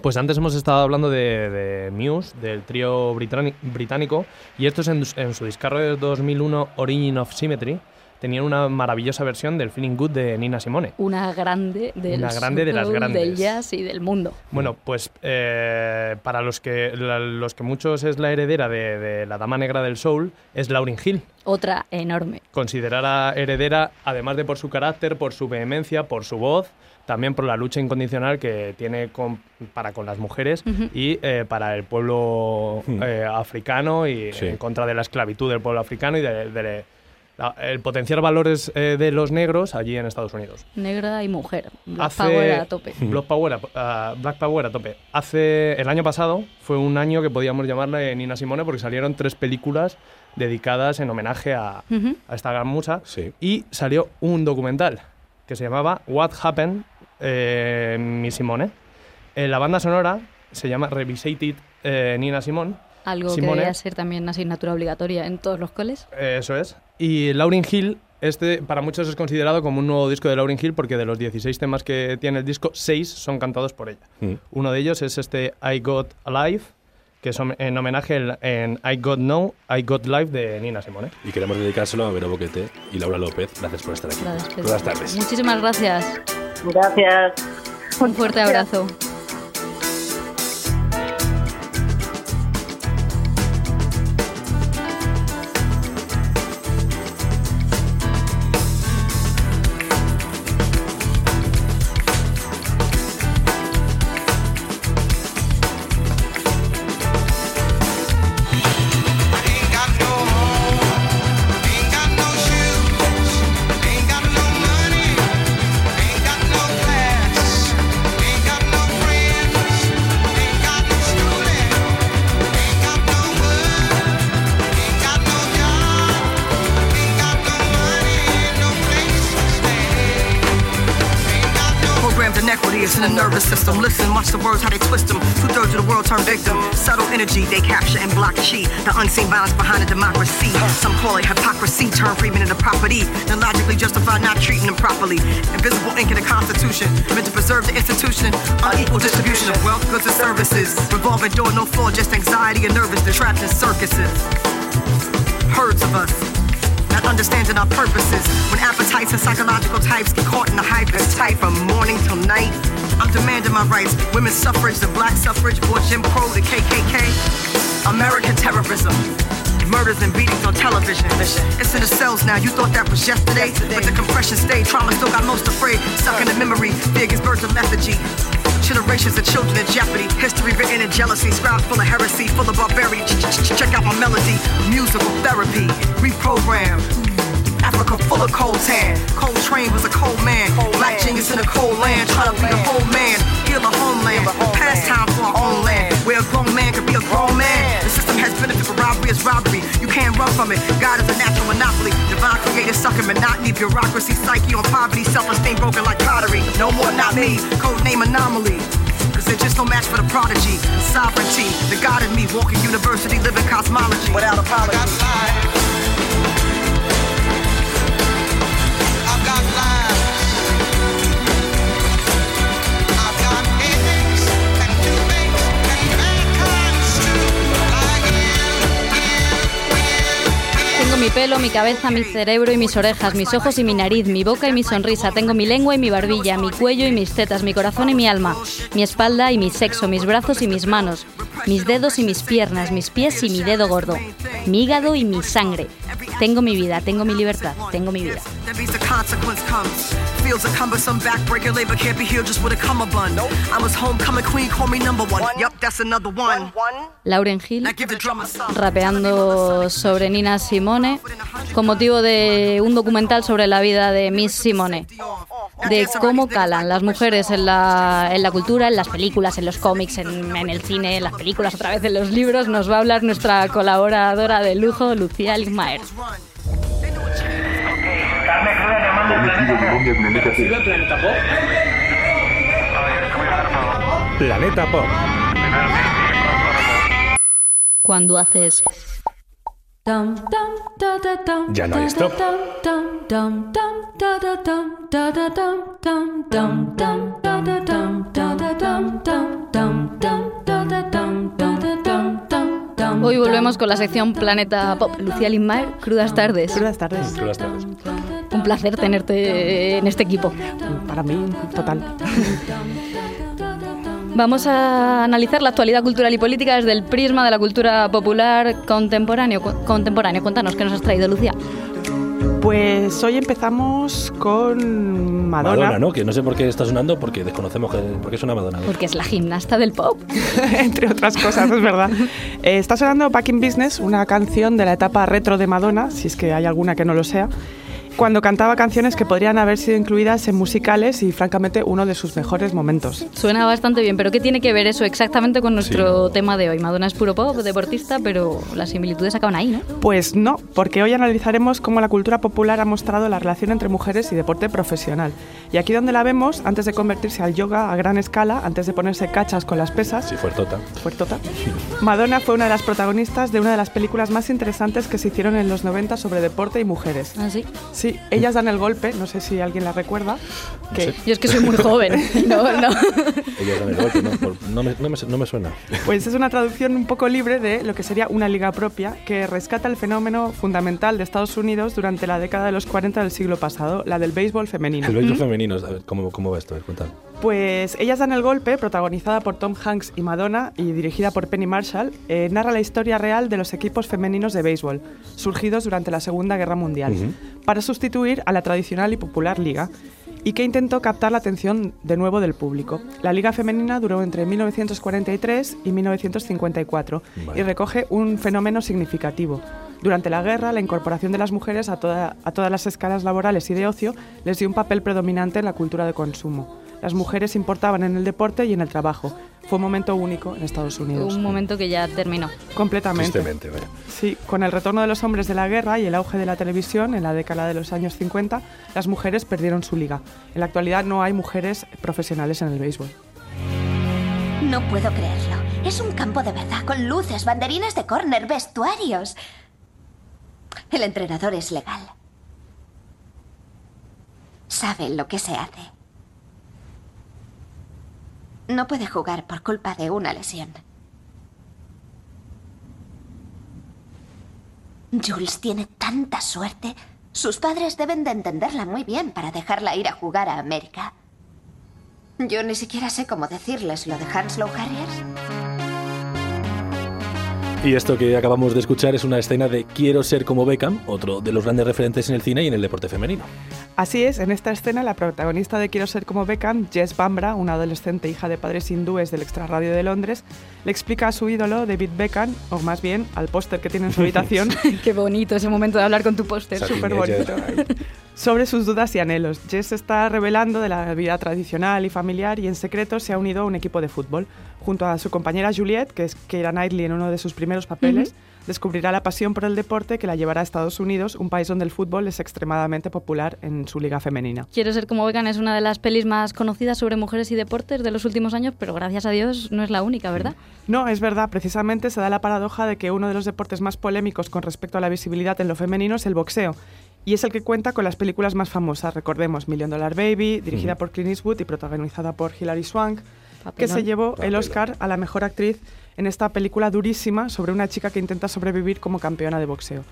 Pues antes hemos estado hablando de, Muse, del trío británico, y esto es en, su discarro de 2001, Origin of Symmetry, tenían una maravillosa versión del Feeling Good de Nina Simone. Una grande, del una grande de las grandes. del jazz y del mundo. Bueno, pues eh, para los que, los que muchos es la heredera de, la Dama Negra del Soul, es Lauryn Hill. Otra enorme. Considerada heredera, además de por su carácter, por su vehemencia, por su voz, también por la lucha incondicional que tiene para con las mujeres y eh, para el pueblo hmm. eh, africano y en contra de la esclavitud del pueblo africano y de, de, el potenciar valores eh, de los negros allí en Estados Unidos. Negra y mujer. Black Power a tope. Black Power a, Black Power a tope. Hace el año pasado fue un año que podíamos llamarle Nina Simone porque salieron tres películas dedicadas en homenaje a, esta gran musa y salió un documental que se llamaba What Happened eh, Miss Simone. Eh, la banda sonora se llama Revisited Nina Simone algo que debería ser también asignatura obligatoria en todos los coles. Eso es. Y Lauryn Hill, este para muchos es considerado como un nuevo disco de Lauryn Hill porque de los 16 temas que tiene el disco, 6 son cantados por ella. Mm. Uno de ellos es este I Got Alive, que es en homenaje en I Got No, I Got Life de Nina Simone. Y queremos dedicárselo a Vero Boquete y Laura López. Gracias por estar aquí. Buenas tardes. Muchísimas gracias. Gracias. Un fuerte abrazo. Energy they capture and block cheat. The unseen violence behind the democracy. Some call it hypocrisy, turn freedom into property. Then logically justify not treating them properly. Invisible ink in the Constitution, meant to preserve the institution. Unequal distribution of wealth, goods, and services. Revolving door, no flaw, just anxiety and nervous. They're trapped in circuses. Herds of us not understanding our purposes. When appetites and psychological types get caught in the hype, it's tight from morning till night. I'm demanding my rights. Women's suffrage, the black suffrage, or Jim Crow, the KKK. American terrorism. Murders and beatings on television. It's in the cells now. You thought that was yesterday, but the compression stayed. Trauma still got most afraid. Stuck in the memory. Big as birds of lethargy. Generations of children in jeopardy. History written in jealousy. Scribes full of heresy, full of barbarian. Check out my melody. Musical therapy. Reprogram. Africa full of cold tan. Cold train was a cold man. Black genius in a cold land. Trying to be a whole man. Heal a homeland. Pastime for our own land. Where a grown man could be a grown man. The system has benefit for robbery is robbery. You can't run from it. God is a natural monopoly. Divine creator sucking monotony. Bureaucracy, psyche on poverty. Self-esteem broken like pottery. No more, not me. Code name anomaly. Cause they're just no match for the prodigy. Sovereignty, the God in me, walking university, living cosmology. Without apology. Tengo mi pelo, mi cabeza, mi cerebro y mis orejas, mis ojos y mi nariz, mi boca y mi sonrisa. Tengo mi lengua y mi barbilla, mi cuello y mis tetas, mi corazón y mi alma, mi espalda y mi sexo, mis brazos y mis manos, mis dedos y mis piernas, mis pies y mi dedo gordo, mi hígado y mi sangre. Tengo mi vida, tengo mi libertad, tengo mi vida. That means the consequence comes. Feels a cumbersome backbreaker, labor can't be healed just with a cummerbund. I was homecoming queen, call me number one. Yup, that's another one. Lauren Hill rapeando sobre Nina Simone con motivo de un documental sobre la vida de Miss Simone. De cómo calan las mujeres en la, en la cultura, en las películas, en los cómics, en, en el cine, en las películas, otra vez en los libros, nos va a hablar nuestra colaboradora de lujo, Lucía Ligmaer. Planeta Pop. Cuando haces... Ya no hay stop. Hoy volvemos con la sección Planeta Pop. Lucía Ligmaer, crudas tardes. Crudas tardes. Crudas tardes. Un placer tenerte en este equipo. Para mí, total. Vamos a analizar la actualidad cultural y política desde el prisma de la cultura popular contemporáneo. contemporáneo. Cuéntanos qué nos has traído, Lucía. Pues hoy empezamos con Madonna. Madonna, ¿no? Que no sé por qué está sonando, porque desconocemos que, por qué suena Madonna. Porque es la gimnasta del pop. entre otras cosas, es verdad. Eh, está sonando Back in Business, una canción de la etapa retro de Madonna, si es que hay alguna que no lo sea, cuando cantaba canciones que podrían haber sido incluidas en musicales y francamente uno de sus mejores momentos. Suena bastante bien, pero ¿qué tiene que ver eso exactamente con nuestro tema de hoy? Madonna es puro pop, deportista, pero las similitudes acaban ahí, ¿no? Pues no, porque hoy analizaremos cómo la cultura popular ha mostrado la relación entre mujeres y deporte profesional. Y aquí donde la vemos, antes de convertirse al yoga a gran escala, antes de ponerse cachas con las pesas, Sí, fuertota. fuertota, Madonna fue una de las protagonistas de una de las películas más interesantes que se hicieron en los 90 sobre deporte y mujeres. ¿Ah, sí? Sí, ellas dan el golpe, no sé si alguien la recuerda. Que, Yo es que soy muy joven. No, no. Ellos dan el golpe, ¿no? Por- no, me, no, me, no me suena. Pues es una traducción un poco libre de lo que sería una liga propia que rescata el fenómeno fundamental de Estados Unidos durante la década de los 40 del siglo pasado, la del béisbol femenino. El béisbol femenino, a ver, ¿cómo, ¿cómo va esto? A ver, cuéntame. Pues Ellas dan el golpe, protagonizada por Tom Hanks y Madonna y dirigida por Penny Marshall, eh, narra la historia real de los equipos femeninos de béisbol, surgidos durante la Segunda Guerra Mundial, para sustituir a la tradicional y popular liga, y que intentó captar la atención de nuevo del público. La liga femenina duró entre 1943 y 1954 y recoge un fenómeno significativo. Durante la guerra, la incorporación de las mujeres a, toda- a todas las escalas laborales y de ocio les dio un papel predominante en la cultura de consumo. Las mujeres importaban en el deporte y en el trabajo. Fue un momento único en Estados Unidos. Un momento que ya terminó. Completamente. Tristemente, vaya. Sí, con el retorno de los hombres de la guerra y el auge de la televisión en la década de los años 50, las mujeres perdieron su liga. En la actualidad no hay mujeres profesionales en el béisbol. No puedo creerlo. Es un campo de verdad, con luces, banderines de córner, vestuarios. El entrenador es legal. Sabe lo que se hace. No puede jugar por culpa de una lesión. Jules tiene tanta suerte. Sus padres deben de entenderla muy bien para dejarla ir a jugar a América. Yo ni siquiera sé cómo decirles lo de Hanslow Harriers. Y esto que acabamos de escuchar es una escena de Quiero ser como Beckham, otro de los grandes referentes en el cine y en el deporte femenino. Así es, en esta escena la protagonista de Quiero ser como Beckham, Jess Bambra, una adolescente hija de padres hindúes del extrarradio de Londres, le explica a su ídolo David Beckham, o más bien al póster que tiene en su habitación. Qué bonito ese momento de hablar con tu póster. Súper bonito. sobre sus dudas y anhelos. Jess está revelando de la vida tradicional y familiar y en secreto se ha unido a un equipo de fútbol. Junto a su compañera Juliette, que es Keira Knightley en uno de sus primeros papeles, descubrirá la pasión por el deporte que la llevará a Estados Unidos, un país donde el fútbol es extremadamente popular en su liga femenina. Quiero ser como Vegan es una de las pelis más conocidas sobre mujeres y deportes de los últimos años, pero gracias a Dios no es la única, ¿verdad? No, es verdad. Precisamente se da la paradoja de que uno de los deportes más polémicos con respecto a la visibilidad en lo femenino es el boxeo. Y es el que cuenta con las películas más famosas. Recordemos Million Dollar Baby, dirigida por Clint Eastwood y protagonizada por Hilary Swank, que se llevó el Oscar a la mejor actriz en esta película durísima sobre una chica que intenta sobrevivir como campeona de boxeo.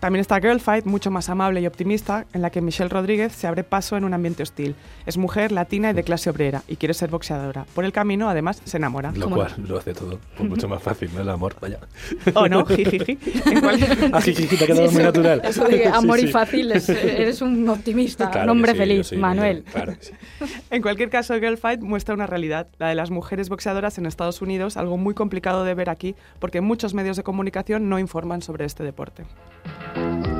También está Girl Fight, mucho más amable y optimista, en la que Michelle Rodríguez se abre paso en un ambiente hostil. Es mujer, latina y de clase obrera, y quiere ser boxeadora. Por el camino, además, se enamora. Lo cual lo hace todo pues mucho más fácil, ¿no? El amor, vaya. ¿O no? Jijiji. Ah, jiji, te ha quedado muy natural. Eso de amor y fácil, eres un optimista, un hombre feliz, Manuel. Claro. En cualquier caso, Girl Fight muestra una realidad, la de las mujeres boxeadoras en Estados Unidos, algo muy complicado de ver aquí, porque muchos medios de comunicación no informan sobre este deporte. Mira,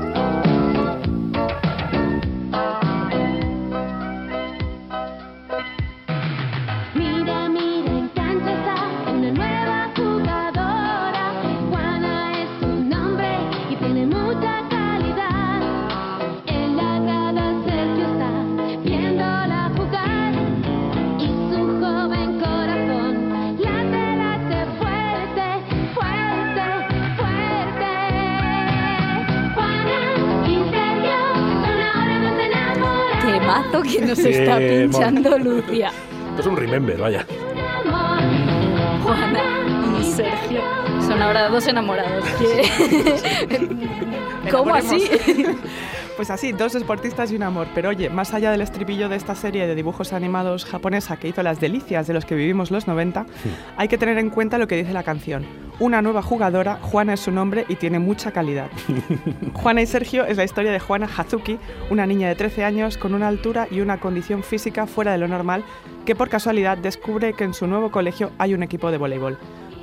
Temazo que nos está pinchando Lucia. Esto es un remember, vaya. Juana y Sergio son ahora dos enamorados. ¿Cómo así? Pues así, dos deportistas y un amor. Pero oye, más allá del estribillo de esta serie de dibujos animados japonesa que hizo las delicias de los que vivimos los 90, hay que tener en cuenta lo que dice la canción. Una nueva jugadora, Juana es su nombre y tiene mucha calidad. Juana y Sergio es la historia de Juana Hazuki, una niña de 13 años con una altura y una condición física fuera de lo normal, que por casualidad descubre que en su nuevo colegio hay un equipo de voleibol.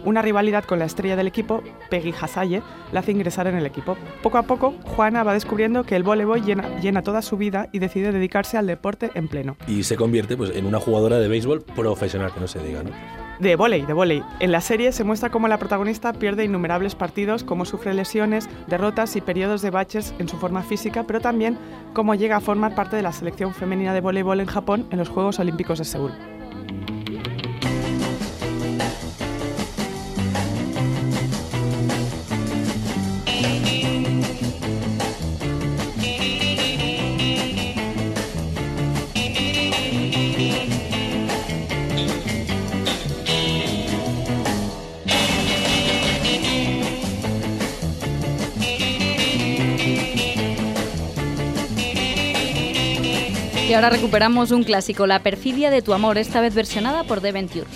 Una rivalidad con la estrella del equipo, Peggy Hasaye, la hace ingresar en el equipo. Poco a poco, Juana va descubriendo que el voleibol llena, llena toda su vida y decide dedicarse al deporte en pleno. Y se convierte pues, en una jugadora de béisbol profesional, que no se diga, ¿no? De volei, de volei. En la serie se muestra cómo la protagonista pierde innumerables partidos, cómo sufre lesiones, derrotas y periodos de baches en su forma física, pero también cómo llega a formar parte de la selección femenina de voleibol en Japón en los Juegos Olímpicos de Seúl. Ahora recuperamos un clásico, La perfidia de tu amor, esta vez versionada por The Venture.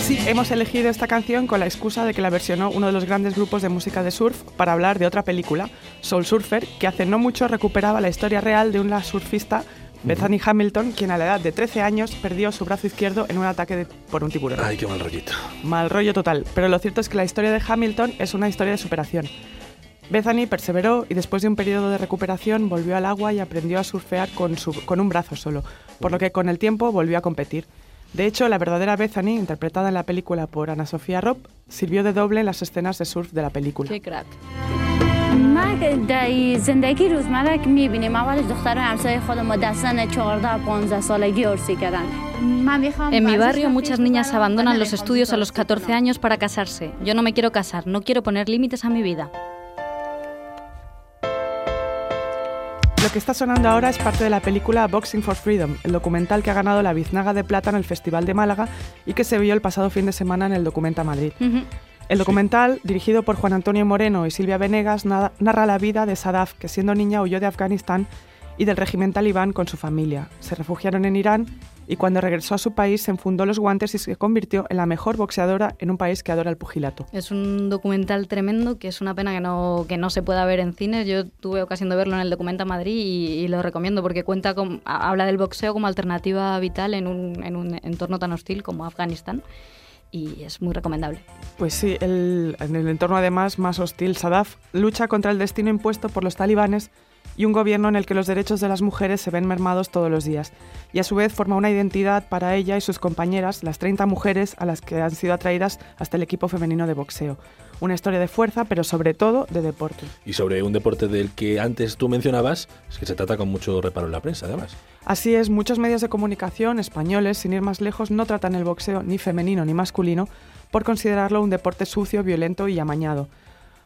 Sí, hemos elegido esta canción con la excusa de que la versionó uno de los grandes grupos de música de surf para hablar de otra película, Soul Surfer, que hace no mucho recuperaba la historia real de una surfista, Bethany Hamilton, quien a la edad de 13 años perdió su brazo izquierdo en un ataque de- por un tiburón. Ay, qué mal rollito. Mal rollo total, pero lo cierto es que la historia de Hamilton es una historia de superación. Bethany perseveró y después de un periodo de recuperación volvió al agua y aprendió a surfear con, su- con un brazo solo, por lo que con el tiempo volvió a competir. De hecho, la verdadera Bethany, interpretada en la película por Ana Sofía Robb, sirvió de doble en las escenas de surf de la película. Qué crack. ما در زندگی روزمره که میبینیم اولش دخترای همسایه خودم با دستن 14 15 سالگی عرسی کردن من میخوام En mi ورزش barrio کنم muchas که niñas برم abandonan بدن los خودم estudios a los درست 14 años para casarse. Yo no me quiero casar, no quiero poner límites a mi vida. Lo que está sonando ahora es parte de la película Boxing for Freedom, el documental que ha ganado la Biznaga de Plata en el Festival de Málaga y que se vio el pasado fin de semana en el Documenta Madrid. El documental, dirigido por Juan Antonio Moreno y Silvia Venegas, na- narra la vida de Sadaf, que siendo niña huyó de Afganistán y del régimen talibán con su familia. Se refugiaron en Irán y cuando regresó a su país se enfundó los guantes y se convirtió en la mejor boxeadora en un país que adora el pugilato. Es un documental tremendo que es una pena que no, que no se pueda ver en cines. Yo tuve ocasión de verlo en el Documenta Madrid y, y lo recomiendo porque cuenta con, ha- habla del boxeo como alternativa vital en un, en un entorno tan hostil como Afganistán y es muy recomendable. Pues sí, el- en el entorno además más hostil, Sadaf lucha contra el destino impuesto por los talibanes y un gobierno en el que los derechos de las mujeres se ven mermados todos los días. Y a su vez forma una identidad para ella y sus compañeras, las 30 mujeres a las que han sido atraídas hasta el equipo femenino de boxeo. Una historia de fuerza, pero sobre todo de deporte. Y sobre un deporte del que antes tú mencionabas, es que se trata con mucho reparo en la prensa, además. Así es, muchos medios de comunicación españoles, sin ir más lejos, no tratan el boxeo ni femenino ni masculino por considerarlo un deporte sucio, violento y amañado.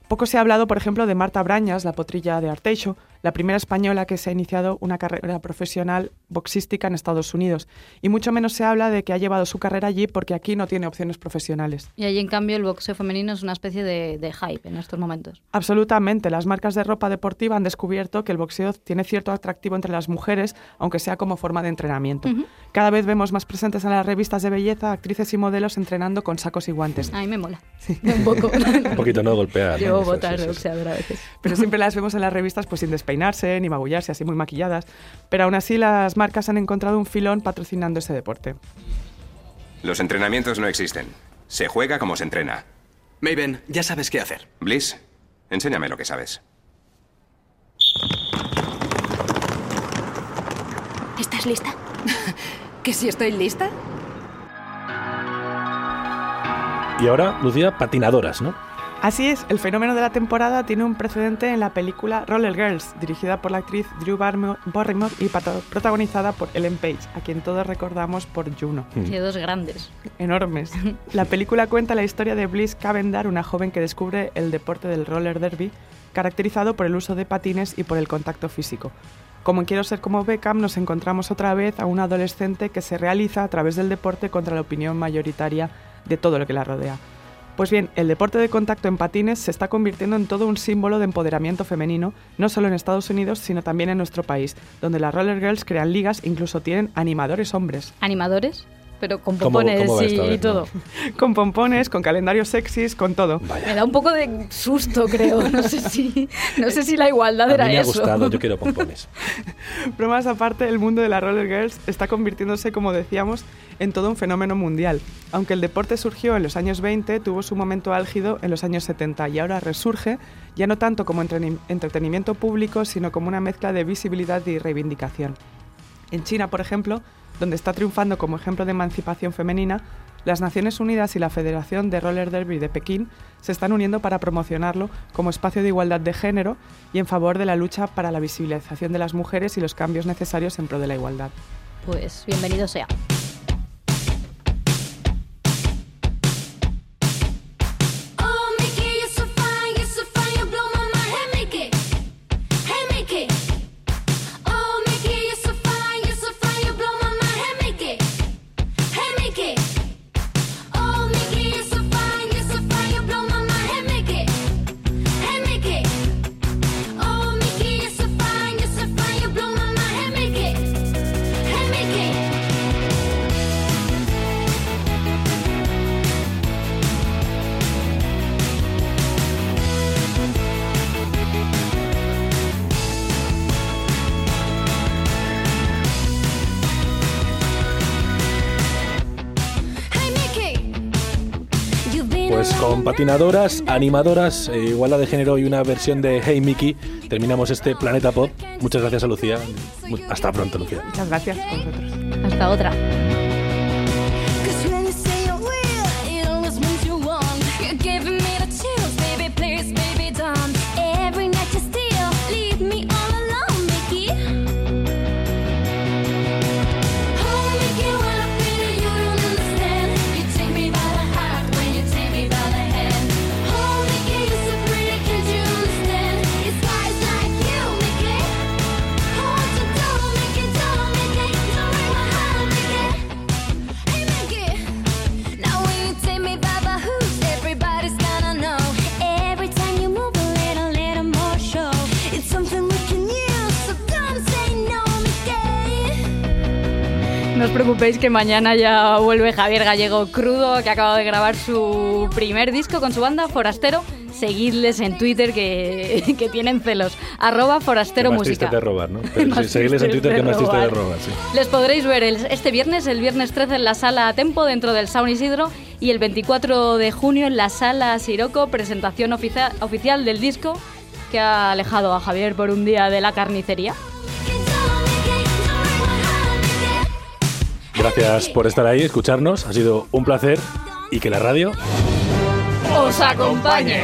Poco se ha hablado, por ejemplo, de Marta Brañas, la potrilla de Arteixo, la primera española que se ha iniciado una carrera profesional boxística en Estados Unidos. Y mucho menos se habla de que ha llevado su carrera allí porque aquí no tiene opciones profesionales. Y allí en cambio el boxeo femenino es una especie de, de hype en estos momentos. Absolutamente. Las marcas de ropa deportiva han descubierto que el boxeo tiene cierto atractivo entre las mujeres, aunque sea como forma de entrenamiento. Cada vez vemos más presentes en las revistas de belleza actrices y modelos entrenando con sacos y guantes. A mí me mola. Un poco. Un poquito no golpear. ¿no? Eso, botas de a veces. Pero siempre las vemos en las revistas pues sin despeinarse ni magullarse, así muy maquilladas. Pero aún así las marcas han encontrado un filón patrocinando ese deporte. Los entrenamientos no existen. Se juega como se entrena. Maven, ya sabes qué hacer. Bliss, enséñame lo que sabes. ¿Estás lista? ¿Que si estoy lista? Y ahora, Lucía, patinadoras, ¿no? Así es, el fenómeno de la temporada tiene un precedente en la película Roller Girls, dirigida por la actriz Drew Barrymore y protagonizada por Ellen Page, a quien todos recordamos por Juno. Tiene dos grandes. Enormes. La película cuenta la historia de Bliss Cavendar, una joven que descubre el deporte del roller derby, caracterizado por el uso de patines y por el contacto físico. Como en Quiero ser como Beckham, nos encontramos otra vez a una adolescente que se realiza a través del deporte contra la opinión mayoritaria de todo lo que la rodea. Pues bien, el deporte de contacto en patines se está convirtiendo en todo un símbolo de empoderamiento femenino, no solo en Estados Unidos, sino también en nuestro país, donde las roller girls crean ligas e incluso tienen animadores hombres. ¿Animadores? Pero con ¿Cómo- pompones cómo y, todo. Con pompones, con calendarios sexys, con todo. Me da un poco de susto, creo. No sé si, no sé si la igualdad era A mí me ha eso. gustado, yo quiero pompones. Bromas aparte, el mundo de las roller girls está convirtiéndose, como decíamos, en todo un fenómeno mundial. Aunque el deporte surgió en los años 20, tuvo su momento álgido en los años 70 y ahora resurge ya no tanto como entretenimiento público, sino como una mezcla de visibilidad y reivindicación. En China, por ejemplo, donde está triunfando como ejemplo de emancipación femenina, las Naciones Unidas y la Federación de Roller Derby de Pekín se están uniendo para promocionarlo como espacio de igualdad de género y en favor de la lucha para la visibilización de las mujeres y los cambios necesarios en pro de la igualdad. Pues bienvenido sea. Patinadoras, animadoras, eh, igualdad de género y una versión de Hey Mickey, terminamos este Planeta Pop. Muchas gracias a Lucía. Hasta pronto, Lucía. Muchas gracias a vosotros. Hasta otra. Preocupéis que mañana ya vuelve Javier Gallego Crudo, que acaba de grabar su primer disco con su banda Forastero. Seguidles en Twitter que, que tienen celos. Arroba Forastero Más Música. triste de robar, ¿no? Pero sí, seguirles en Twitter que más triste de robar. robar, sí. Les podréis ver el- este viernes, el viernes 13 en la sala Tempo dentro del Sound Isidro y el 24 de junio en la sala Siroco, presentación oficia- oficial del disco que ha alejado a Javier por un día de la carnicería. Gracias por estar ahí, escucharnos. Ha sido un placer y que la radio ¡Os acompañe!